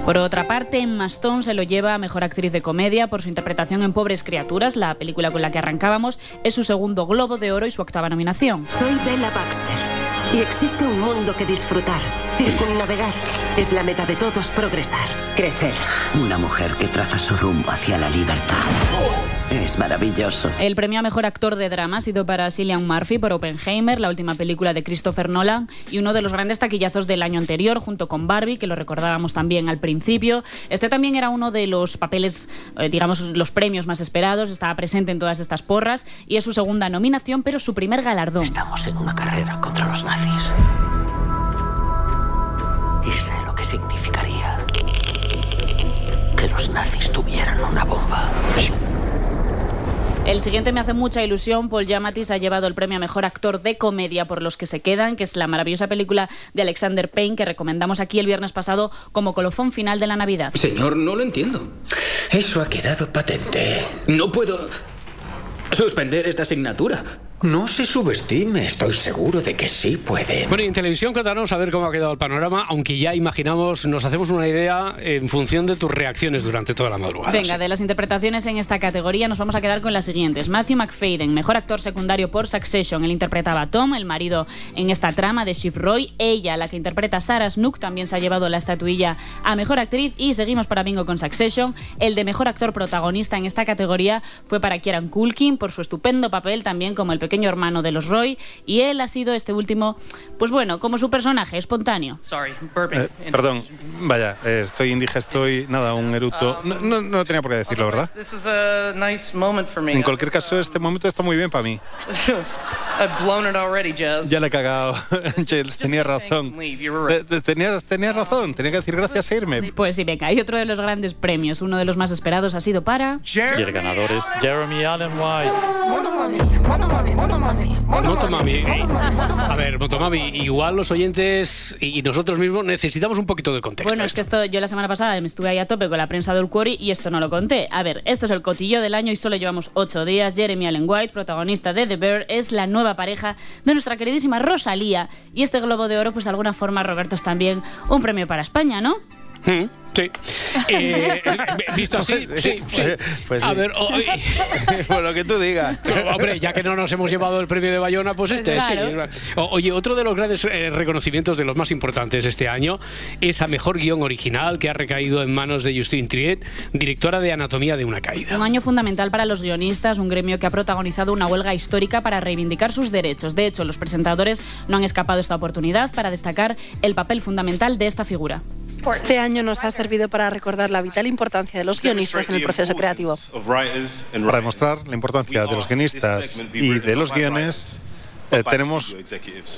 Por otra parte, Emma Stone se lo lleva a Mejor Actriz de Comedia por su interpretación en Pobres Criaturas, la película con la que arrancábamos. Es su segundo Globo de Oro y su octava nominación. Soy Bella Baxter y existe un mundo que disfrutar. Circunnavegar es la meta de todos progresar, crecer. Una mujer que traza su rumbo hacia la libertad. Es maravilloso. El premio a Mejor Actor de Drama ha sido para Cillian Murphy por Oppenheimer, la última película de Christopher Nolan y uno de los grandes taquillazos del año anterior, junto con Barbie, que lo recordábamos también al principio. Este también era uno de los papeles, eh, digamos, los premios más esperados, estaba presente en todas estas porras y es su segunda nominación, pero su primer galardón. Estamos en una carrera contra los nazis. Y sé lo que significaría que los nazis tuvieran una bomba. El siguiente me hace mucha ilusión. Paul Giamatti se ha llevado el premio a mejor actor de comedia por los que se quedan, que es la maravillosa película de Alexander Payne que recomendamos aquí el viernes pasado como colofón final de la Navidad. Señor, no lo entiendo. Eso ha quedado patente. No puedo suspender esta asignatura. No se subestime, estoy seguro de que sí puede. Bueno, y en televisión cuéntanos a ver cómo ha quedado el panorama, aunque ya imaginamos, nos hacemos una idea en función de tus reacciones durante toda la madrugada. Venga, de las interpretaciones en esta categoría nos vamos a quedar con las siguientes. Matthew McFadden, mejor actor secundario por Succession. Él interpretaba a Tom, el marido en esta trama de Shiv Roy. Ella, la que interpreta a Sarah Snook, también se ha llevado la estatuilla a mejor actriz. Y seguimos para Bingo con Succession. El de mejor actor protagonista en esta categoría fue para Kieran Culkin por su estupendo papel también como el pequeño hermano de los Roy. Y él ha sido este último, pues bueno, como su personaje, espontáneo. Eh, perdón, vaya, eh, estoy indigesto y nada, un eructo. No, no, no tenía por qué decirlo, ¿verdad? En cualquier caso, este momento está muy bien para mí. <laughs> Ya le he cagado. <laughs> Giles, tenía razón. Right. Eh, eh, Tenías, tenías razón, tenía que decir gracias e irme. Pues sí, venga, y otro de los grandes premios, uno de los más esperados, ha sido para... Y el ganador es Jeremy Allen White. Motomami. eh, A ver, Motomami, igual los oyentes y nosotros mismos necesitamos un poquito de contexto. Bueno, es que esto yo la semana pasada me estuve ahí a tope con la prensa del Quarry y esto no lo conté. A ver, esto es el cotillo del año y solo llevamos ocho días. Jeremy Allen White, protagonista de The Bear, es la nueva pareja de nuestra queridísima Rosalía. Y este Globo de Oro, pues de alguna forma, Roberto, es también un premio para España, ¿no? Mm, Sí. <laughs> Eh, visto así, sí, sí. Pues A sí. ver, o- <laughs> Por lo que tú digas. No, hombre, ya que no nos hemos llevado el premio de Bayona, pues este Pues sí. claro. Oye, otro de los grandes eh, reconocimientos de los más importantes este año es a mejor guion original que ha recaído en manos de Justine Triet, directora de Anatomía de una caída. Un año fundamental para los guionistas, un gremio que ha protagonizado una huelga histórica para reivindicar sus derechos. De hecho, los presentadores no han escapado esta oportunidad para destacar el papel fundamental de esta figura. Este año nos ha servido para recordar la vital importancia de los guionistas en el proceso creativo. Para demostrar la importancia de los guionistas y de los guiones, eh, tenemos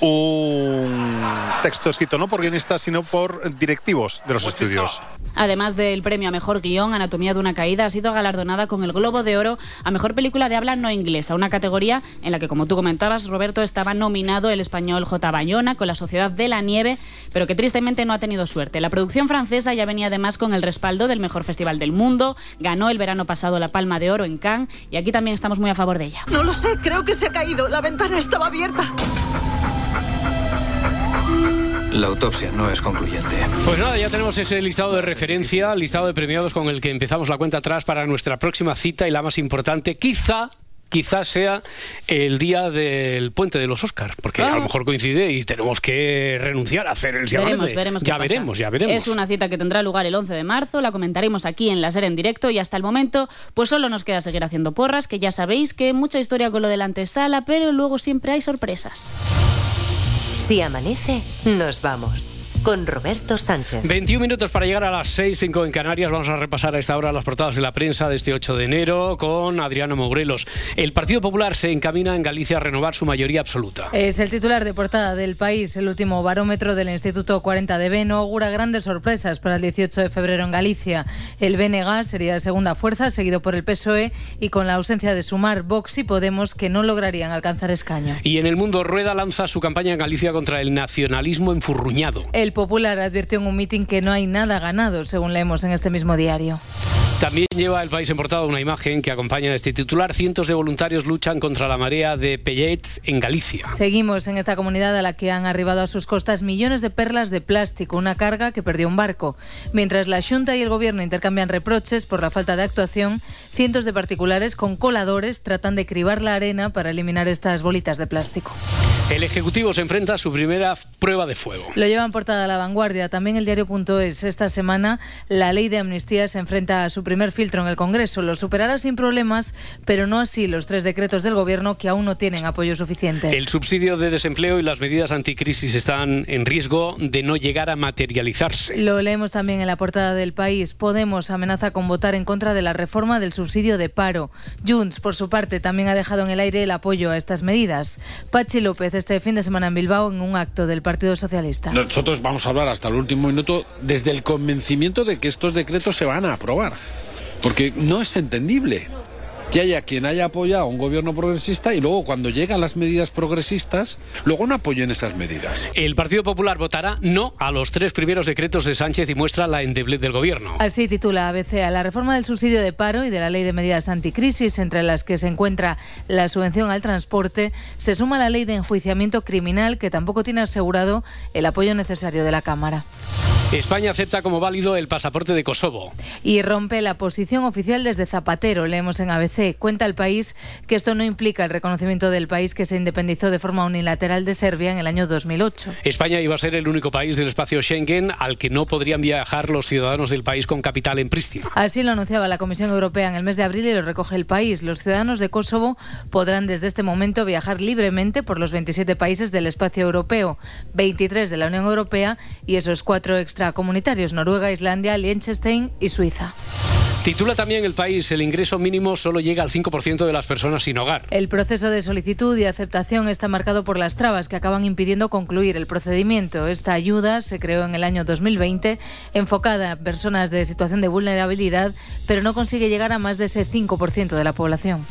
un texto escrito no por guionistas, sino por directivos de los estudios. Además del premio a mejor guion, Anatomía de una caída ha sido galardonada con el Globo de Oro a mejor película de habla no inglesa, una categoría en la que, como tú comentabas, Roberto, estaba nominado el español J. Bayona con La Sociedad de la Nieve, pero que tristemente no ha tenido suerte. La producción francesa ya venía además con el respaldo del mejor festival del mundo, ganó el verano pasado la Palma de Oro en Cannes y aquí también estamos muy a favor de ella. No lo sé, creo que se ha caído. La ventana estaba abierta. La autopsia no es concluyente. Pues nada, ya tenemos ese listado de referencia, listado de premiados con el que empezamos la cuenta atrás para nuestra próxima cita y la más importante, quizá quizás sea el día del puente de los Oscars, porque a lo mejor coincide y tenemos que renunciar a hacer el Si Veremos, Amanece. veremos Ya pasa. veremos, ya veremos. Es una cita que tendrá lugar el 11 de marzo, la comentaremos aquí en la serie en directo y hasta el momento pues solo nos queda seguir haciendo porras, que ya sabéis que mucha historia con lo de la antesala, pero luego siempre hay sorpresas. Si amanece, nos vamos. Con Roberto Sánchez. 21 minutos para llegar a las 6, 5 en Canarias. Vamos a repasar a esta hora las portadas de la prensa de este 8 de enero con Adriano Morelos. El Partido Popular se encamina en Galicia a renovar su mayoría absoluta. Es el titular de portada del país. El último barómetro del Instituto 40DB no augura grandes sorpresas para el 18 de febrero en Galicia. El BNG sería segunda fuerza, seguido por el PSOE y con la ausencia de Sumar, Vox y Podemos, que no lograrían alcanzar escaño. Y en el mundo, Rueda lanza su campaña en Galicia contra el nacionalismo enfurruñado. El Popular advirtió en un mitin que no hay nada ganado, según leemos en este mismo diario. También lleva el país en portada una imagen que acompaña a este titular. Cientos de voluntarios luchan contra la marea de pellets en Galicia. Seguimos en esta comunidad a la que han arribado a sus costas millones de perlas de plástico, una carga que perdió un barco. Mientras la Junta y el Gobierno intercambian reproches por la falta de actuación, cientos de particulares con coladores tratan de cribar la arena para eliminar estas bolitas de plástico. El Ejecutivo se enfrenta a su primera prueba de fuego. Lo lleva en portada a la vanguardia. También el diario.es. Esta semana la ley de amnistía se enfrenta a su primer filtro en el Congreso. Lo superará sin problemas, pero no así los tres decretos del Gobierno que aún no tienen apoyo suficiente. El subsidio de desempleo y las medidas anticrisis están en riesgo de no llegar a materializarse. Lo leemos también en la portada del país. Podemos amenaza con votar en contra de la reforma del subsidio de paro. Junts, por su parte, también ha dejado en el aire el apoyo a estas medidas. Pachi López este fin de semana en Bilbao en un acto del Partido Socialista. Nosotros vamos a hablar hasta el último minuto desde el convencimiento de que estos decretos se van a aprobar. Porque no es entendible que haya quien haya apoyado a un gobierno progresista y luego cuando llegan las medidas progresistas, luego no apoyen esas medidas. El Partido Popular votará no a los tres primeros decretos de Sánchez y muestra la endeblez del gobierno. Así titula ABC a la reforma del subsidio de paro y de la ley de medidas anticrisis, entre las que se encuentra la subvención al transporte, se suma la ley de enjuiciamiento criminal que tampoco tiene asegurado el apoyo necesario de la Cámara. España acepta como válido el pasaporte de Kosovo. Y rompe la posición oficial desde Zapatero, leemos en ABC. Cuenta el país que esto no implica el reconocimiento del país que se independizó de forma unilateral de Serbia en el año 2008. España iba a ser el único país del espacio Schengen al que no podrían viajar los ciudadanos del país con capital en Pristina. Así lo anunciaba la Comisión Europea en el mes de abril y lo recoge el país. Los ciudadanos de Kosovo podrán desde este momento viajar libremente por los 27 países del espacio europeo, 23 de la Unión Europea y esos cuatro extracomunitarios, Noruega, Islandia, Liechtenstein y Suiza. Titula también el país, el ingreso mínimo solo llega al 5% de las personas sin hogar. El proceso de solicitud y aceptación está marcado por las trabas que acaban impidiendo concluir el procedimiento. Esta ayuda se creó en el año 2020, enfocada a personas de situación de vulnerabilidad, pero no consigue llegar a más de ese 5% de la población.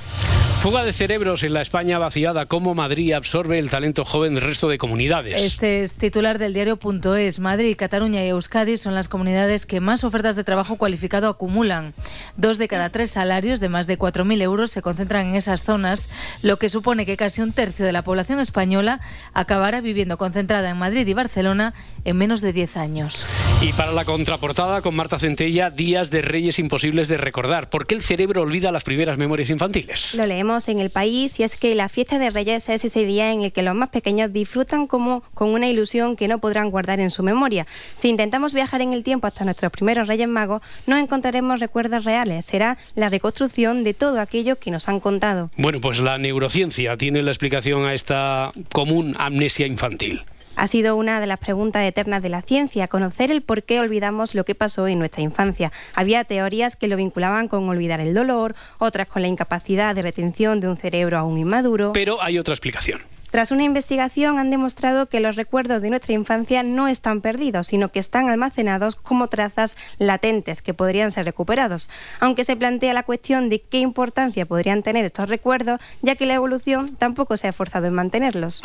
Fuga de cerebros en la España vaciada. ¿Cómo Madrid absorbe el talento joven del resto de comunidades? Este es titular del diario.es. Madrid, Cataluña y Euskadi son las comunidades que más ofertas de trabajo cualificado acumulan. Dos de cada tres salarios de más de 4.000 euros se concentran en esas zonas, lo que supone que casi un tercio de la población española acabará viviendo concentrada en Madrid y Barcelona en menos de 10 años. Y para la contraportada con Marta Centella, días de reyes imposibles de recordar. ¿Por qué el cerebro olvida las primeras memorias infantiles? Lo leemos en el país y es que la fiesta de Reyes es ese día en el que los más pequeños disfrutan como con una ilusión que no podrán guardar en su memoria. Si intentamos viajar en el tiempo hasta nuestros primeros Reyes Magos, no encontraremos recuerdos reales. Será la reconstrucción de todo aquello que nos han contado. Bueno, pues la neurociencia tiene la explicación a esta común amnesia infantil. Ha sido una de las preguntas eternas de la ciencia, conocer el por qué olvidamos lo que pasó en nuestra infancia. Había teorías que lo vinculaban con olvidar el dolor, otras con la incapacidad de retención de un cerebro aún inmaduro. Pero hay otra explicación. Tras una investigación han demostrado que los recuerdos de nuestra infancia no están perdidos, sino que están almacenados como trazas latentes que podrían ser recuperados, aunque se plantea la cuestión de qué importancia podrían tener estos recuerdos, ya que la evolución tampoco se ha esforzado en mantenerlos.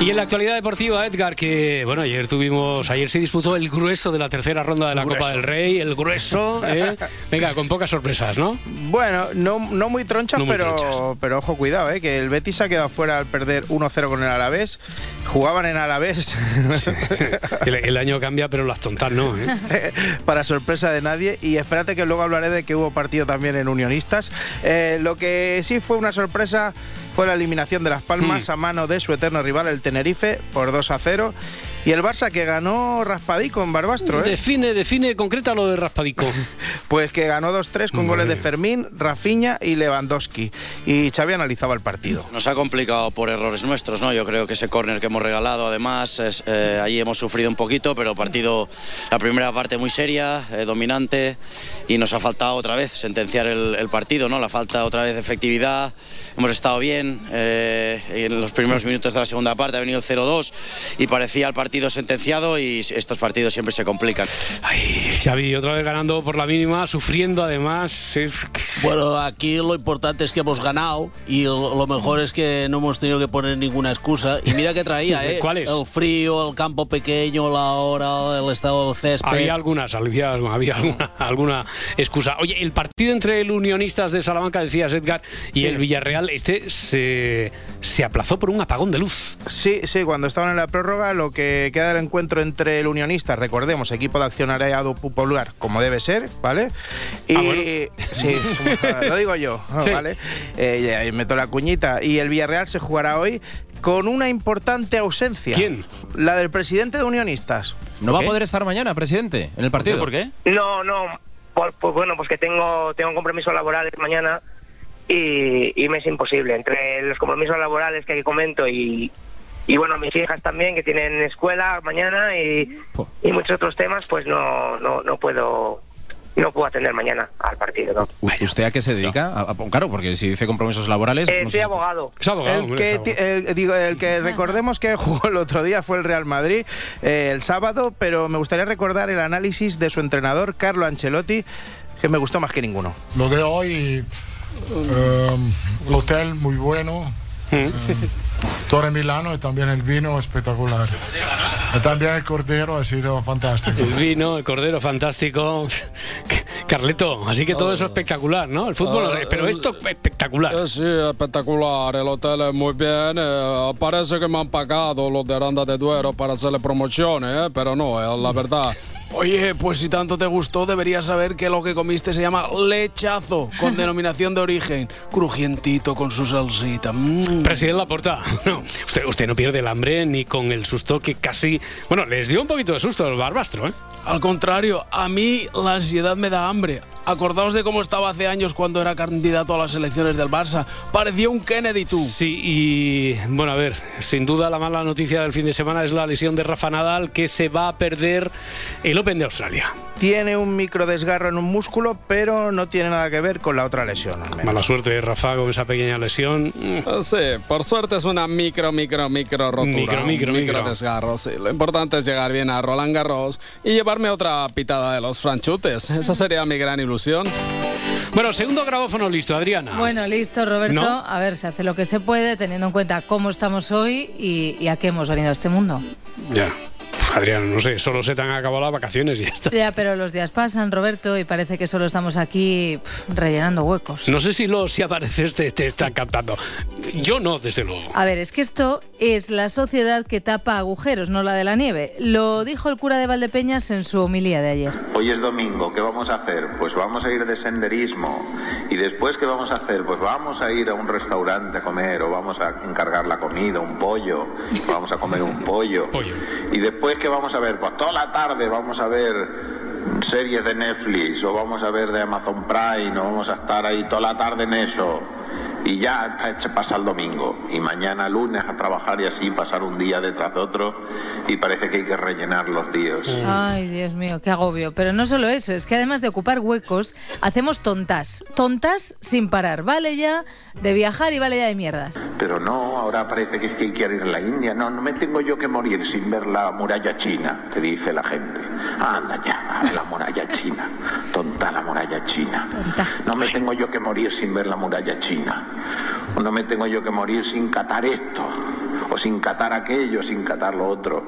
Y en la actualidad deportiva, Edgar, que bueno, ayer tuvimos, ayer se disputó el grueso de la tercera ronda de la Copa del Rey, el grueso, ¿eh? venga, con pocas sorpresas, ¿no? Bueno, no, no muy tronchas, No pero, tronchas. pero ojo, cuidado, ¿eh? que el Betis se ha quedado fuera al perder 1-0 con el Alavés. Jugaban en Alavés. El, el año cambia, pero las tontas no. ¿eh? <laughs> para sorpresa de nadie. Y espérate que luego hablaré de que hubo partido también en Unionistas. Eh, lo que sí fue una sorpresa fue la eliminación de Las Palmas Hmm. a mano de su eterno rival, el Tenerife, por 2 a 0. Y el Barça que ganó raspadico en Barbastro. ¿eh? Define, define, concreta lo de Raspadico. <laughs> Pues que ganó 2-3 con goles de Fermín, Rafinha y Lewandowski. Y Xavi analizaba el partido. Nos ha complicado por errores nuestros, ¿no? Yo creo que ese córner que hemos regalado, además, es, eh, ahí hemos sufrido un poquito, pero partido, la primera parte muy seria, eh, dominante, y nos ha faltado otra vez sentenciar el, el partido, ¿no? La falta otra vez de efectividad, hemos estado bien, eh, en los primeros minutos de la segunda parte ha venido el 0-2 y parecía el partido sentenciado y estos partidos siempre se complican. Xavi, otra vez ganando por la mínima, sufriendo además. es- Bueno, aquí lo importante es que hemos ganado y lo mejor es que no hemos tenido que poner ninguna excusa. Y mira que traía, <laughs> ¿eh? ¿Cuáles? El frío, el campo pequeño, la hora, el estado del césped. Había algunas, había, había alguna, <laughs> alguna excusa. Oye, el partido entre el Unionistas de Salamanca, decías Edgar, y Sí. el Villarreal, este se, se aplazó por un apagón de luz. Sí, sí, cuando estaban en la prórroga, lo que queda del encuentro entre el Unionista, recordemos, equipo de accionariado popular, como debe ser, ¿vale? Y Ah, bueno. <laughs> sí, lo digo yo, <laughs> Sí. ¿vale? Eh, meto la cuñita. Y el Villarreal se jugará hoy con una importante ausencia. ¿Quién? La del presidente de Unionistas. ¿No va a poder estar mañana, presidente, en el partido? ¿Por qué? No, no. Pues, pues bueno, pues que tengo, tengo compromisos laborales mañana y, y me es imposible. Entre los compromisos laborales que comento y, y bueno, mis hijas también que tienen escuela mañana y, y muchos otros temas, pues no, no, no puedo no puedo atender mañana al partido. ¿Usted a qué se dedica? A- a- claro, porque si dice compromisos laborales... Eh, no soy abogado. el, que, ti- el- digo, el que recordemos que <laughs> jugó el otro día fue el Real Madrid eh, el sábado, pero me gustaría recordar el análisis de su entrenador, Carlo Ancelotti, que me gustó más que ninguno. Lo de hoy, eh, el hotel muy bueno, eh, Torre Milano y también el vino espectacular. También el cordero ha sido fantástico. El vino, el cordero fantástico. Carleto, así que todo eso espectacular, ¿no? El fútbol, Ah, pero esto es espectacular. Eh, Sí, espectacular. El hotel es muy bien. eh, parece que me han pagado los de Aranda de Duero para hacerle promociones, eh, pero no, es la verdad. Oye, pues si tanto te gustó, deberías saber que lo que comiste se llama lechazo, <laughs> con denominación de origen. Crujientito con su salsita. Mm. Presidente Laporta, <laughs> no, usted, usted no pierde el hambre ni con el susto que casi. Bueno, les dio un poquito de susto el barbastro, ¿eh? Al contrario, a mí la ansiedad me da hambre. Acordaos de cómo estaba hace años cuando era candidato a las elecciones del Barça. Parecía un Kennedy tú. Sí, y bueno, a ver, sin duda la mala noticia del fin de semana es la lesión de Rafa Nadal, que se va a perder el Open de Australia. Tiene un micro desgarro en un músculo, pero no tiene nada que ver con la otra lesión. al menos. Mala suerte, Rafa, con esa pequeña lesión. Eh, Sí, por suerte es una micro, micro, micro rotura. Micro, un micro, micro. desgarro, sí. Lo importante es llegar bien a Roland Garros y llevarme otra pitada de los franchutes. Esa sería mi gran ilusión. Bueno, segundo grabófono listo, Adriana. Bueno, listo, Roberto. ¿No? A ver, se hace lo que se puede teniendo en cuenta cómo estamos hoy y, y a qué hemos venido a este mundo. Ya. <laughs> Uf, Adriana, no sé, solo se te han acabado las vacaciones y ya está. Ya, pero los días pasan, Roberto, y parece que solo estamos aquí rellenando huecos. No sé si los si apareces te, te están captando. Yo no, desde luego. A ver, es que esto es la sociedad que tapa agujeros, no la de la nieve. Lo dijo el cura de Valdepeñas en su homilía de ayer. Hoy es domingo, ¿qué vamos a hacer? Pues vamos a ir de senderismo. ¿Y después qué vamos a hacer? Pues vamos a ir a un restaurante a comer o vamos a encargar la comida, un pollo, vamos a comer un <laughs> pollo. ¿Y después qué vamos a ver? Pues toda la tarde vamos a ver series de Netflix o vamos a ver de Amazon Prime o vamos a estar ahí toda la tarde en eso. Y ya pasa el domingo. Y mañana lunes a trabajar y así pasar un día detrás de otro. Y parece que hay que rellenar los días. Ay, Dios mío, qué agobio. Pero no solo eso, es que además de ocupar huecos, hacemos tontas. Tontas sin parar. Vale ya de viajar y vale ya de mierdas. Pero no, ahora parece que es que quiero ir a la India. No, no me tengo yo que morir sin ver la muralla china, que dice la gente. Anda ya, a la muralla china. Tonta la muralla china. No me tengo yo que morir sin ver la muralla china. O no me tengo yo que morir sin catar esto. O sin catar aquello, sin catar lo otro.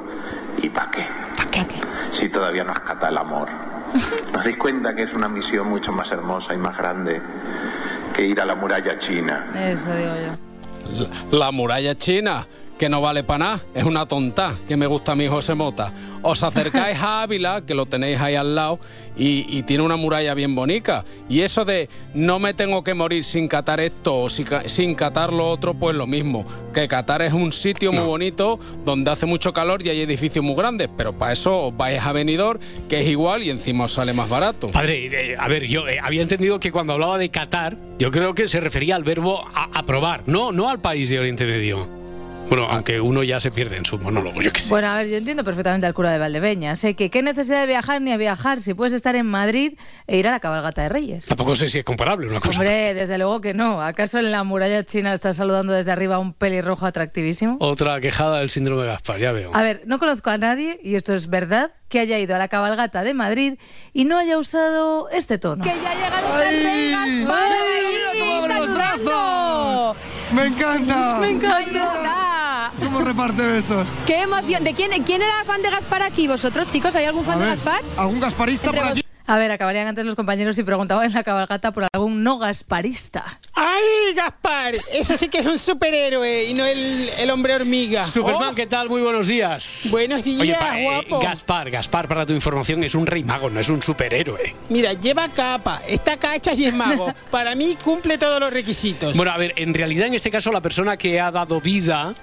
¿Y para qué? ¿Para qué? Si todavía no has catado el amor. <laughs> ¿Nos dais cuenta que es una misión mucho más hermosa y más grande que ir a la muralla china? Eso digo yo. La, la muralla china, que no vale para nada, es una tonta, que me gusta a mí José Mota. Os acercáis a Ávila, que lo tenéis ahí al lado, y, y tiene una muralla bien bonita. Y eso de no me tengo que morir sin catar esto o si ca- sin catar lo otro, pues lo mismo. Que Qatar es un sitio muy bonito donde hace mucho calor y hay edificios muy grandes, pero para eso os vais a Benidorm, que es igual y encima os sale más barato. Padre, eh, a ver, yo eh, había entendido que cuando hablaba de Qatar, yo creo que se refería al verbo aprobar, no, no al país de Oriente Medio. Bueno, aunque uno ya se pierde en su monólogo, yo qué sé. Bueno, a ver, yo entiendo perfectamente al cura de Valdebeñas. Sé que qué necesidad de viajar ni a viajar si puedes estar en Madrid e ir a la cabalgata de Reyes. Tampoco sé si es comparable una cosa. Hombre, desde luego que no. ¿Acaso en la muralla china está saludando desde arriba a un pelirrojo atractivísimo? Otra quejada del síndrome de Gaspar, ya veo. A ver, no conozco a nadie, y esto es verdad, que haya ido a la cabalgata de Madrid y no haya usado este tono. ¡Que ya llegaron los reyes! ¡Para saludando! ¡Me encanta! ¡Me encanta! ¿Cómo reparte besos? ¡Qué emoción! ¿De quién, quién era fan de Gaspar aquí? ¿Vosotros, chicos? ¿Hay algún fan de Gaspar? ¿Algún gasparista por aquí? A ver, acabarían antes los compañeros y preguntaban en la cabalgata por algún no gasparista. ¡Ay, Gaspar! Ese sí que es un superhéroe y no el, el hombre hormiga. Superman, Oh, ¿qué tal? Muy buenos días. Buenos días, Oye, pa- eh, guapo. Gaspar, Gaspar, para tu información, es un rey mago, no es un superhéroe. Mira, lleva capa, está cacha y es mago. <laughs> Para mí cumple todos los requisitos. Bueno, a ver, en realidad en este caso la persona que ha dado vida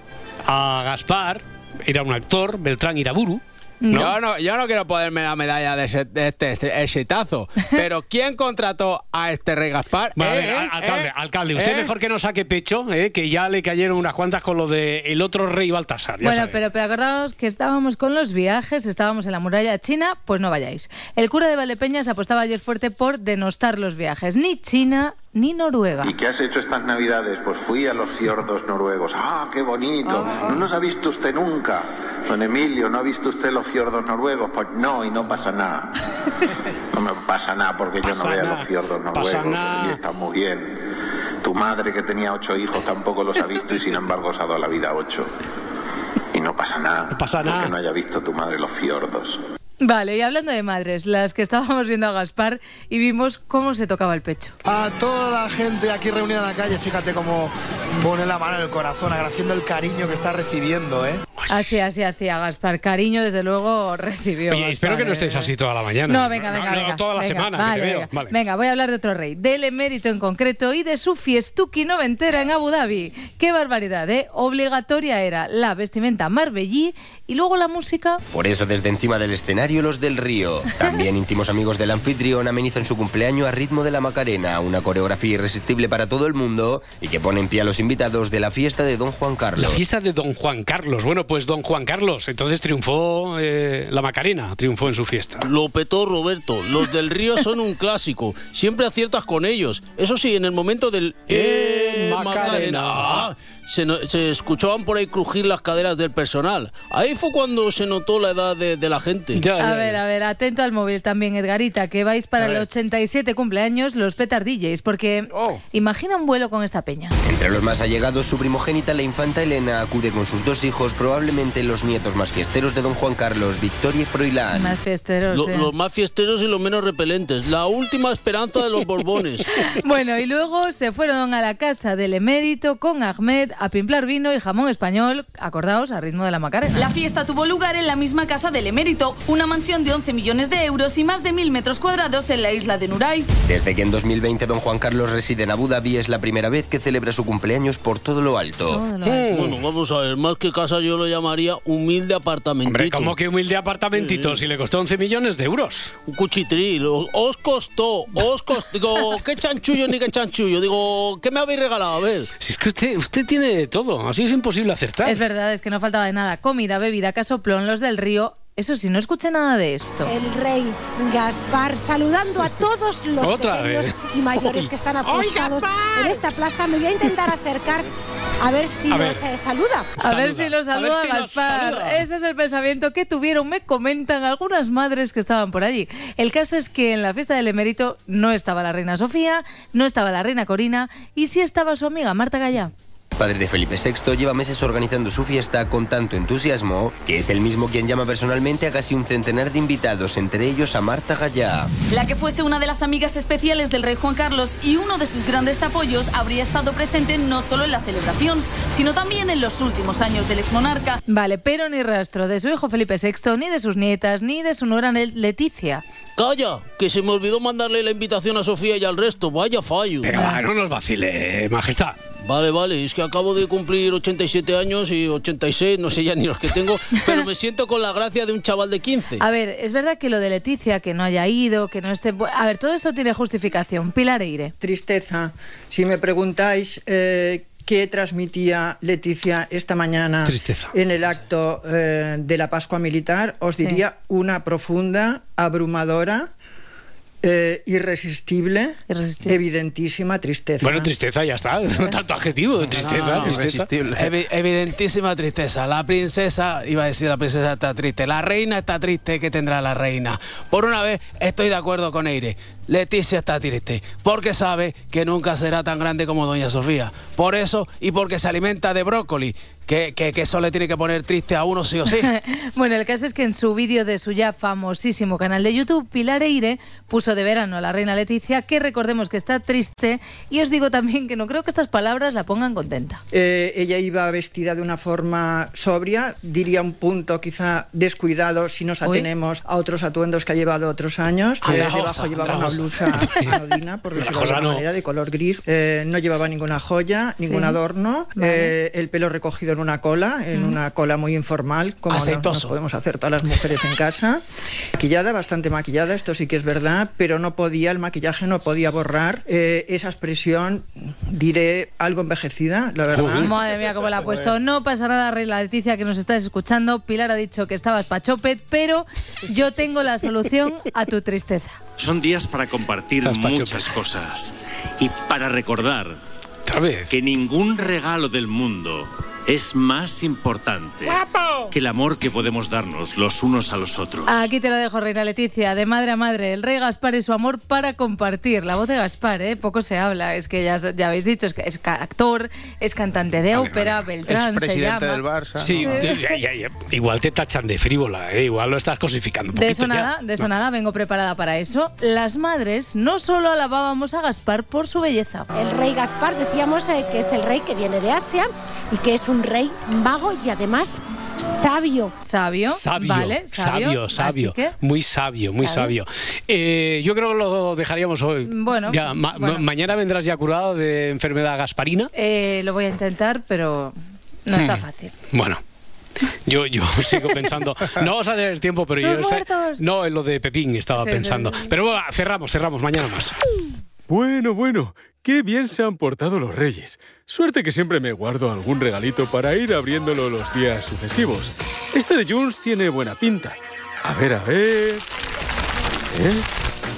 a Gaspar era un actor, Beltrán Iraburu. ¿no? Yo, no, yo no quiero ponerme la medalla de, ese- de este, este exitazo, <laughs> pero ¿quién contrató a este rey Gaspar? Bueno, a ¿Eh, ver, eh, al- alcalde, eh? alcalde, usted ¿Eh? mejor que no saque pecho, eh, que ya le cayeron unas cuantas con lo de el otro rey Baltasar. ya Bueno, sabe. pero, pero acordaos que estábamos con los viajes, estábamos en la muralla china, pues no vayáis. El cura de Valdepeñas apostaba ayer fuerte por denostar los viajes, ni China ni Noruega. ¿Y qué has hecho estas navidades? Pues fui a los fiordos noruegos. ¡Ah, qué bonito! ¿No nos ha visto usted nunca? Don Emilio, ¿no ha visto usted los fiordos noruegos? Pues no, y no pasa nada. <laughs> No me pasa nada porque yo no vea nada, los fiordos pasa noruegos. nada. Y está muy bien. Tu madre, que tenía ocho hijos, tampoco los ha visto y sin embargo os ha dado la vida a ocho. Y no pasa nada. No pasa nada. Porque no haya visto tu madre los fiordos. Vale, y hablando de madres, las que estábamos viendo a Gaspar y vimos cómo se tocaba el pecho. A toda la gente aquí reunida en la calle, fíjate cómo pone la mano en el corazón, agradeciendo el cariño que está recibiendo, ¿eh? Así, así hacía Gaspar. Cariño, desde luego, recibió. Oye, espero Gaspar, que no eh. estés así toda la mañana. No, venga, venga, no, venga. toda la venga, semana vale, que te veo. venga. Vale. Venga, voy a hablar de otro rey, del emérito en concreto y de su fiestuki noventera en Abu Dhabi. Qué barbaridad, ¿eh? Obligatoria era la vestimenta marbellí y luego la música. Por eso desde encima del escenario los del río. También <laughs> íntimos amigos del anfitrión amenizan su cumpleaños a ritmo de la Macarena, una coreografía irresistible para todo el mundo y que pone en pie a los invitados de la fiesta de Don Juan La Carlos. fiesta de Don Juan Carlos. Bueno, pues Don Juan Carlos. Entonces triunfó eh, la Macarena, triunfó en su fiesta. Lo petó Roberto. Los del río son un clásico. Siempre aciertas con ellos. Eso sí, en el momento del ¡Eh, Macarena! Macarena! Se, no- se escuchaban por ahí crujir las caderas del personal. Ahí fue cuando se notó la edad de, de la gente. A ver, a ver, atento al móvil también, Edgarita, que vais para A el ver. 87 cumpleaños los Petar DJs, porque Oh. imagina un vuelo con esta peña. Entre los más allegados, su primogénita, la infanta Elena, acude con sus dos hijos, probablemente los nietos más fiesteros de Don Juan Carlos, Victoria y Froilán. Más fiesteros, Lo- eh. Los más fiesteros y los menos repelentes. La última esperanza de los Borbones. <laughs> Bueno, y luego se fueron a la casa del emérito con Ahmed a pimplar vino y jamón español, acordaos, a ritmo de la Macarena. La fiesta tuvo lugar en la misma casa del emérito, una mansión de 11 millones de euros y más de mil metros cuadrados en la isla de Nuray. Desde que en 2020 don Juan Carlos reside en Abu Dhabi es la primera vez que celebra su cumpleaños por todo lo alto. Bueno, vamos a ver, más que casa yo lo llamaría humilde apartamentito. Hombre, ¿cómo que humilde apartamentito? Si le costó 11 millones de euros. Un cuchitril. Os costó, os costó. Digo, qué chanchullo ni qué chanchullo. Digo, ¿qué me habéis regalado? A ver. Si es que usted, usted tiene de todo, así es imposible acertar. Es verdad, es que no faltaba de nada. Comida, bebida, casoplón, los del río. Eso sí, no escuché nada de esto. El rey Gaspar saludando a todos los Otra pequeños vez. y mayores que están apostados en esta plaza. Me voy a intentar acercar a ver si A nos eh, saluda. A ver si lo saluda si Gaspar. saluda. Ese es el pensamiento que tuvieron, me comentan algunas madres que estaban por allí. El caso es que en la fiesta del emérito no estaba la reina Sofía, no estaba la reina Corina y sí estaba su amiga Marta Gallá. Padre de Felipe VI lleva meses organizando su fiesta con tanto entusiasmo que es el mismo quien llama personalmente a casi un centenar de invitados, entre ellos a Marta Gallá. La que fuese una de las amigas especiales del rey Juan Carlos y uno de sus grandes apoyos habría estado presente no solo en la celebración, sino también en los últimos años del exmonarca. Vale, pero ni rastro de su hijo Felipe VI, ni de sus nietas, ni de su nuera Leticia. Calla, que se me olvidó mandarle la invitación a Sofía y al resto. Vaya fallo. Pero va, no nos vacile, eh, majestad. Vale, vale, es que acabo de cumplir 87 años y 86, no sé ya ni los que tengo, <laughs> pero me siento con la gracia de un chaval de 15. A ver, es verdad que lo de Leticia, que no haya ido, que no esté... A ver, todo eso tiene justificación. Pilar Eire. Tristeza. Si me preguntáis eh, qué transmitía Leticia esta mañana Tristeza. en el acto eh, de la Pascua Militar, os Sí. diría una profunda, abrumadora, eh, irresistible, evidentísima tristeza. Bueno, tristeza, ya está. <laughs> Tanto adjetivo, tristeza, no, tristeza. Evi- evidentísima tristeza. La princesa, iba a decir la princesa está triste. La reina está triste, que tendrá la reina? Por una vez estoy de acuerdo con Eire. Leticia está triste, porque sabe que nunca será tan grande como Doña Sofía. Por eso y porque se alimenta de brócoli, que, que, que eso le tiene que poner triste a uno sí o sí. <laughs> bueno, el caso es que en su vídeo de su ya famosísimo canal de YouTube, Pilar Eire puso de verano a la reina Leticia, que recordemos que está triste, y os digo también que no creo que estas palabras la pongan contenta. Eh, ella iba vestida de una forma sobria, diría un punto quizá descuidado si nos Uy. atenemos a otros atuendos que ha llevado otros años. Eh, Andrajosa, debajo llevaba una. Blusa anodina, <laughs> por decirlo de Andrajosa alguna no. manera, de color gris. Eh, no llevaba ninguna joya, ningún Sí. adorno. Vale. Eh, el pelo recogido en una cola, en Mm. una cola muy informal, como no- no, Aceitoso. podemos hacer todas las mujeres en casa. Maquillada, bastante maquillada, esto sí que es verdad, pero no podía, el maquillaje no podía borrar eh, esa expresión, diré, algo envejecida, la verdad. Madre mía, cómo la ha puesto. No pasa nada, Reina Leticia, que nos estás escuchando. Pilar ha dicho que estabas pachopet, pero yo tengo la solución a tu tristeza. Son días para compartir muchas cosas y para recordar vez. que ningún regalo del mundo es más importante que el amor que podemos darnos los unos a los otros. Aquí te lo dejo, Reina Leticia, de madre a madre. El rey Gaspar y su amor para compartir. La voz de Gaspar, ¿eh? Poco se habla. Es que ya, ya habéis dicho, es, que es actor, es cantante de ópera, Beltrán se Expresidente llama. del Barça. Sí, ¿no? ya, ya, ya. igual te tachan de frívola, eh, igual lo estás cosificando un De poquito eso ya. nada, de eso nada, vengo preparada para eso. Las madres no solo alabábamos a Gaspar por su belleza. El rey Gaspar decíamos eh, que es el rey que viene de Asia y que es un rey mago y además sabio. Sabio, Sabio, vale, sabio, sabio, que, muy sabio, muy Sabio. sabio. Eh, yo creo que lo dejaríamos hoy. Bueno, Ya, ma- bueno. ma- mañana vendrás ya curado de enfermedad gasparina. eh, lo voy a intentar, pero no está Hmm. fácil. Bueno. Yo, yo <laughs> sigo pensando, no vamos a tener tiempo, pero ¡Sus yo... no, en lo de Pepín estaba Sí, pensando. sí, sí. Pero bueno, cerramos, cerramos, mañana más. Bueno, bueno, qué bien se han portado los reyes. Suerte que siempre me guardo algún regalito para ir abriéndolo los días sucesivos. Este de Jones tiene buena pinta. A ver, a ver. ¿Eh?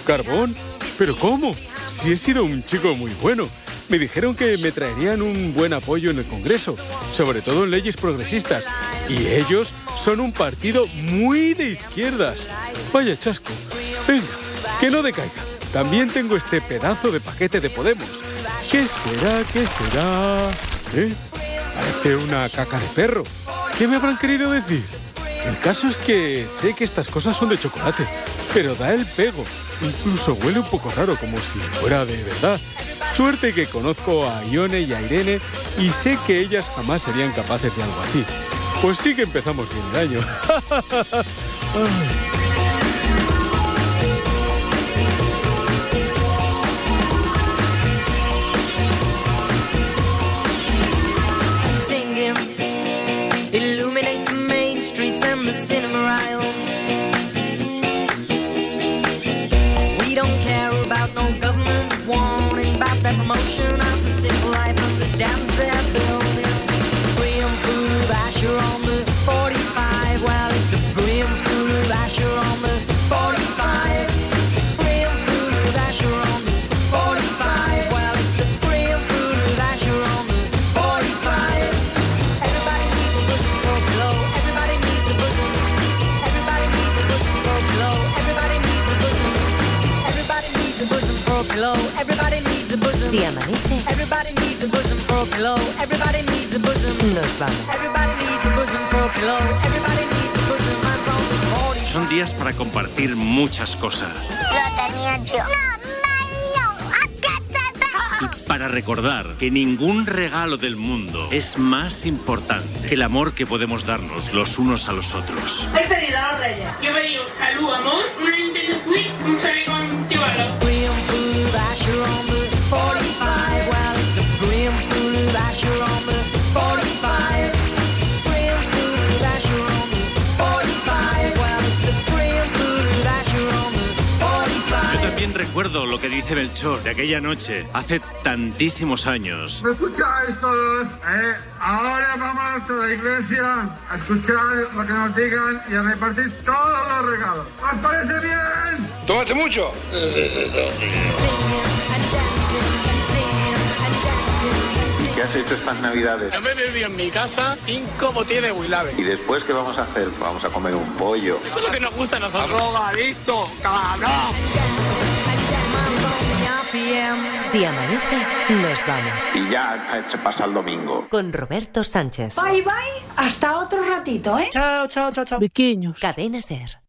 ¿Carbón? ¿Pero cómo? Si he sido un chico muy bueno. Me dijeron que me traerían un buen apoyo en el Congreso, sobre todo en leyes progresistas. Y ellos son un partido muy de izquierdas. Vaya chasco. Venga, que no decaiga. También tengo este pedazo de paquete de Podemos. ¿Qué será? ¿Qué será? ¿Eh? Parece una caca de perro. ¿Qué me habrán querido decir? El caso es que sé que estas cosas son de chocolate, pero da el pego. Incluso huele un poco raro, como si fuera de verdad. Suerte que conozco a Ione y a Irene y sé que ellas jamás serían capaces de algo así. Pues sí que empezamos bien el año. <laughs> pillow. Everybody needs a bosom. Si amanece, Everybody needs a bosom for a pillow. Everybody needs a bosom. nos vamos. Everybody needs a bosom for a pillow. Everybody needs a bosom. Man's on the 40. Son días para compartir muchas cosas. Lo tenía yo. Y para recordar que ningún regalo del mundo es más importante que el amor que podemos darnos los unos a los otros. He pedido a los reyes. Yo me digo salud, amor, una Nintendo Switch, un chaleco recuerdo lo que dice Melchor de aquella noche, hace tantísimos años. ¿Me escucháis todos? ¿Eh? Ahora vamos a la iglesia a escuchar lo que nos digan y a repartir todos los regalos. ¿Os parece bien? ¡Tómate mucho! ¿Y qué has hecho estas navidades? Yo me bebí en mi casa cinco botellas de Wilave. ¿Y después qué vamos a hacer? Vamos a comer un pollo. Eso es lo que nos gusta a nosotros. ¡Drogadicto! ¡Cabrón! Si amanece, nos vamos. Y ya se pasa el domingo. Con Roberto Sánchez. Bye bye, hasta otro ratito, ¿eh? Chao, chao, chao, chao. Pequeños. Cadena Ser.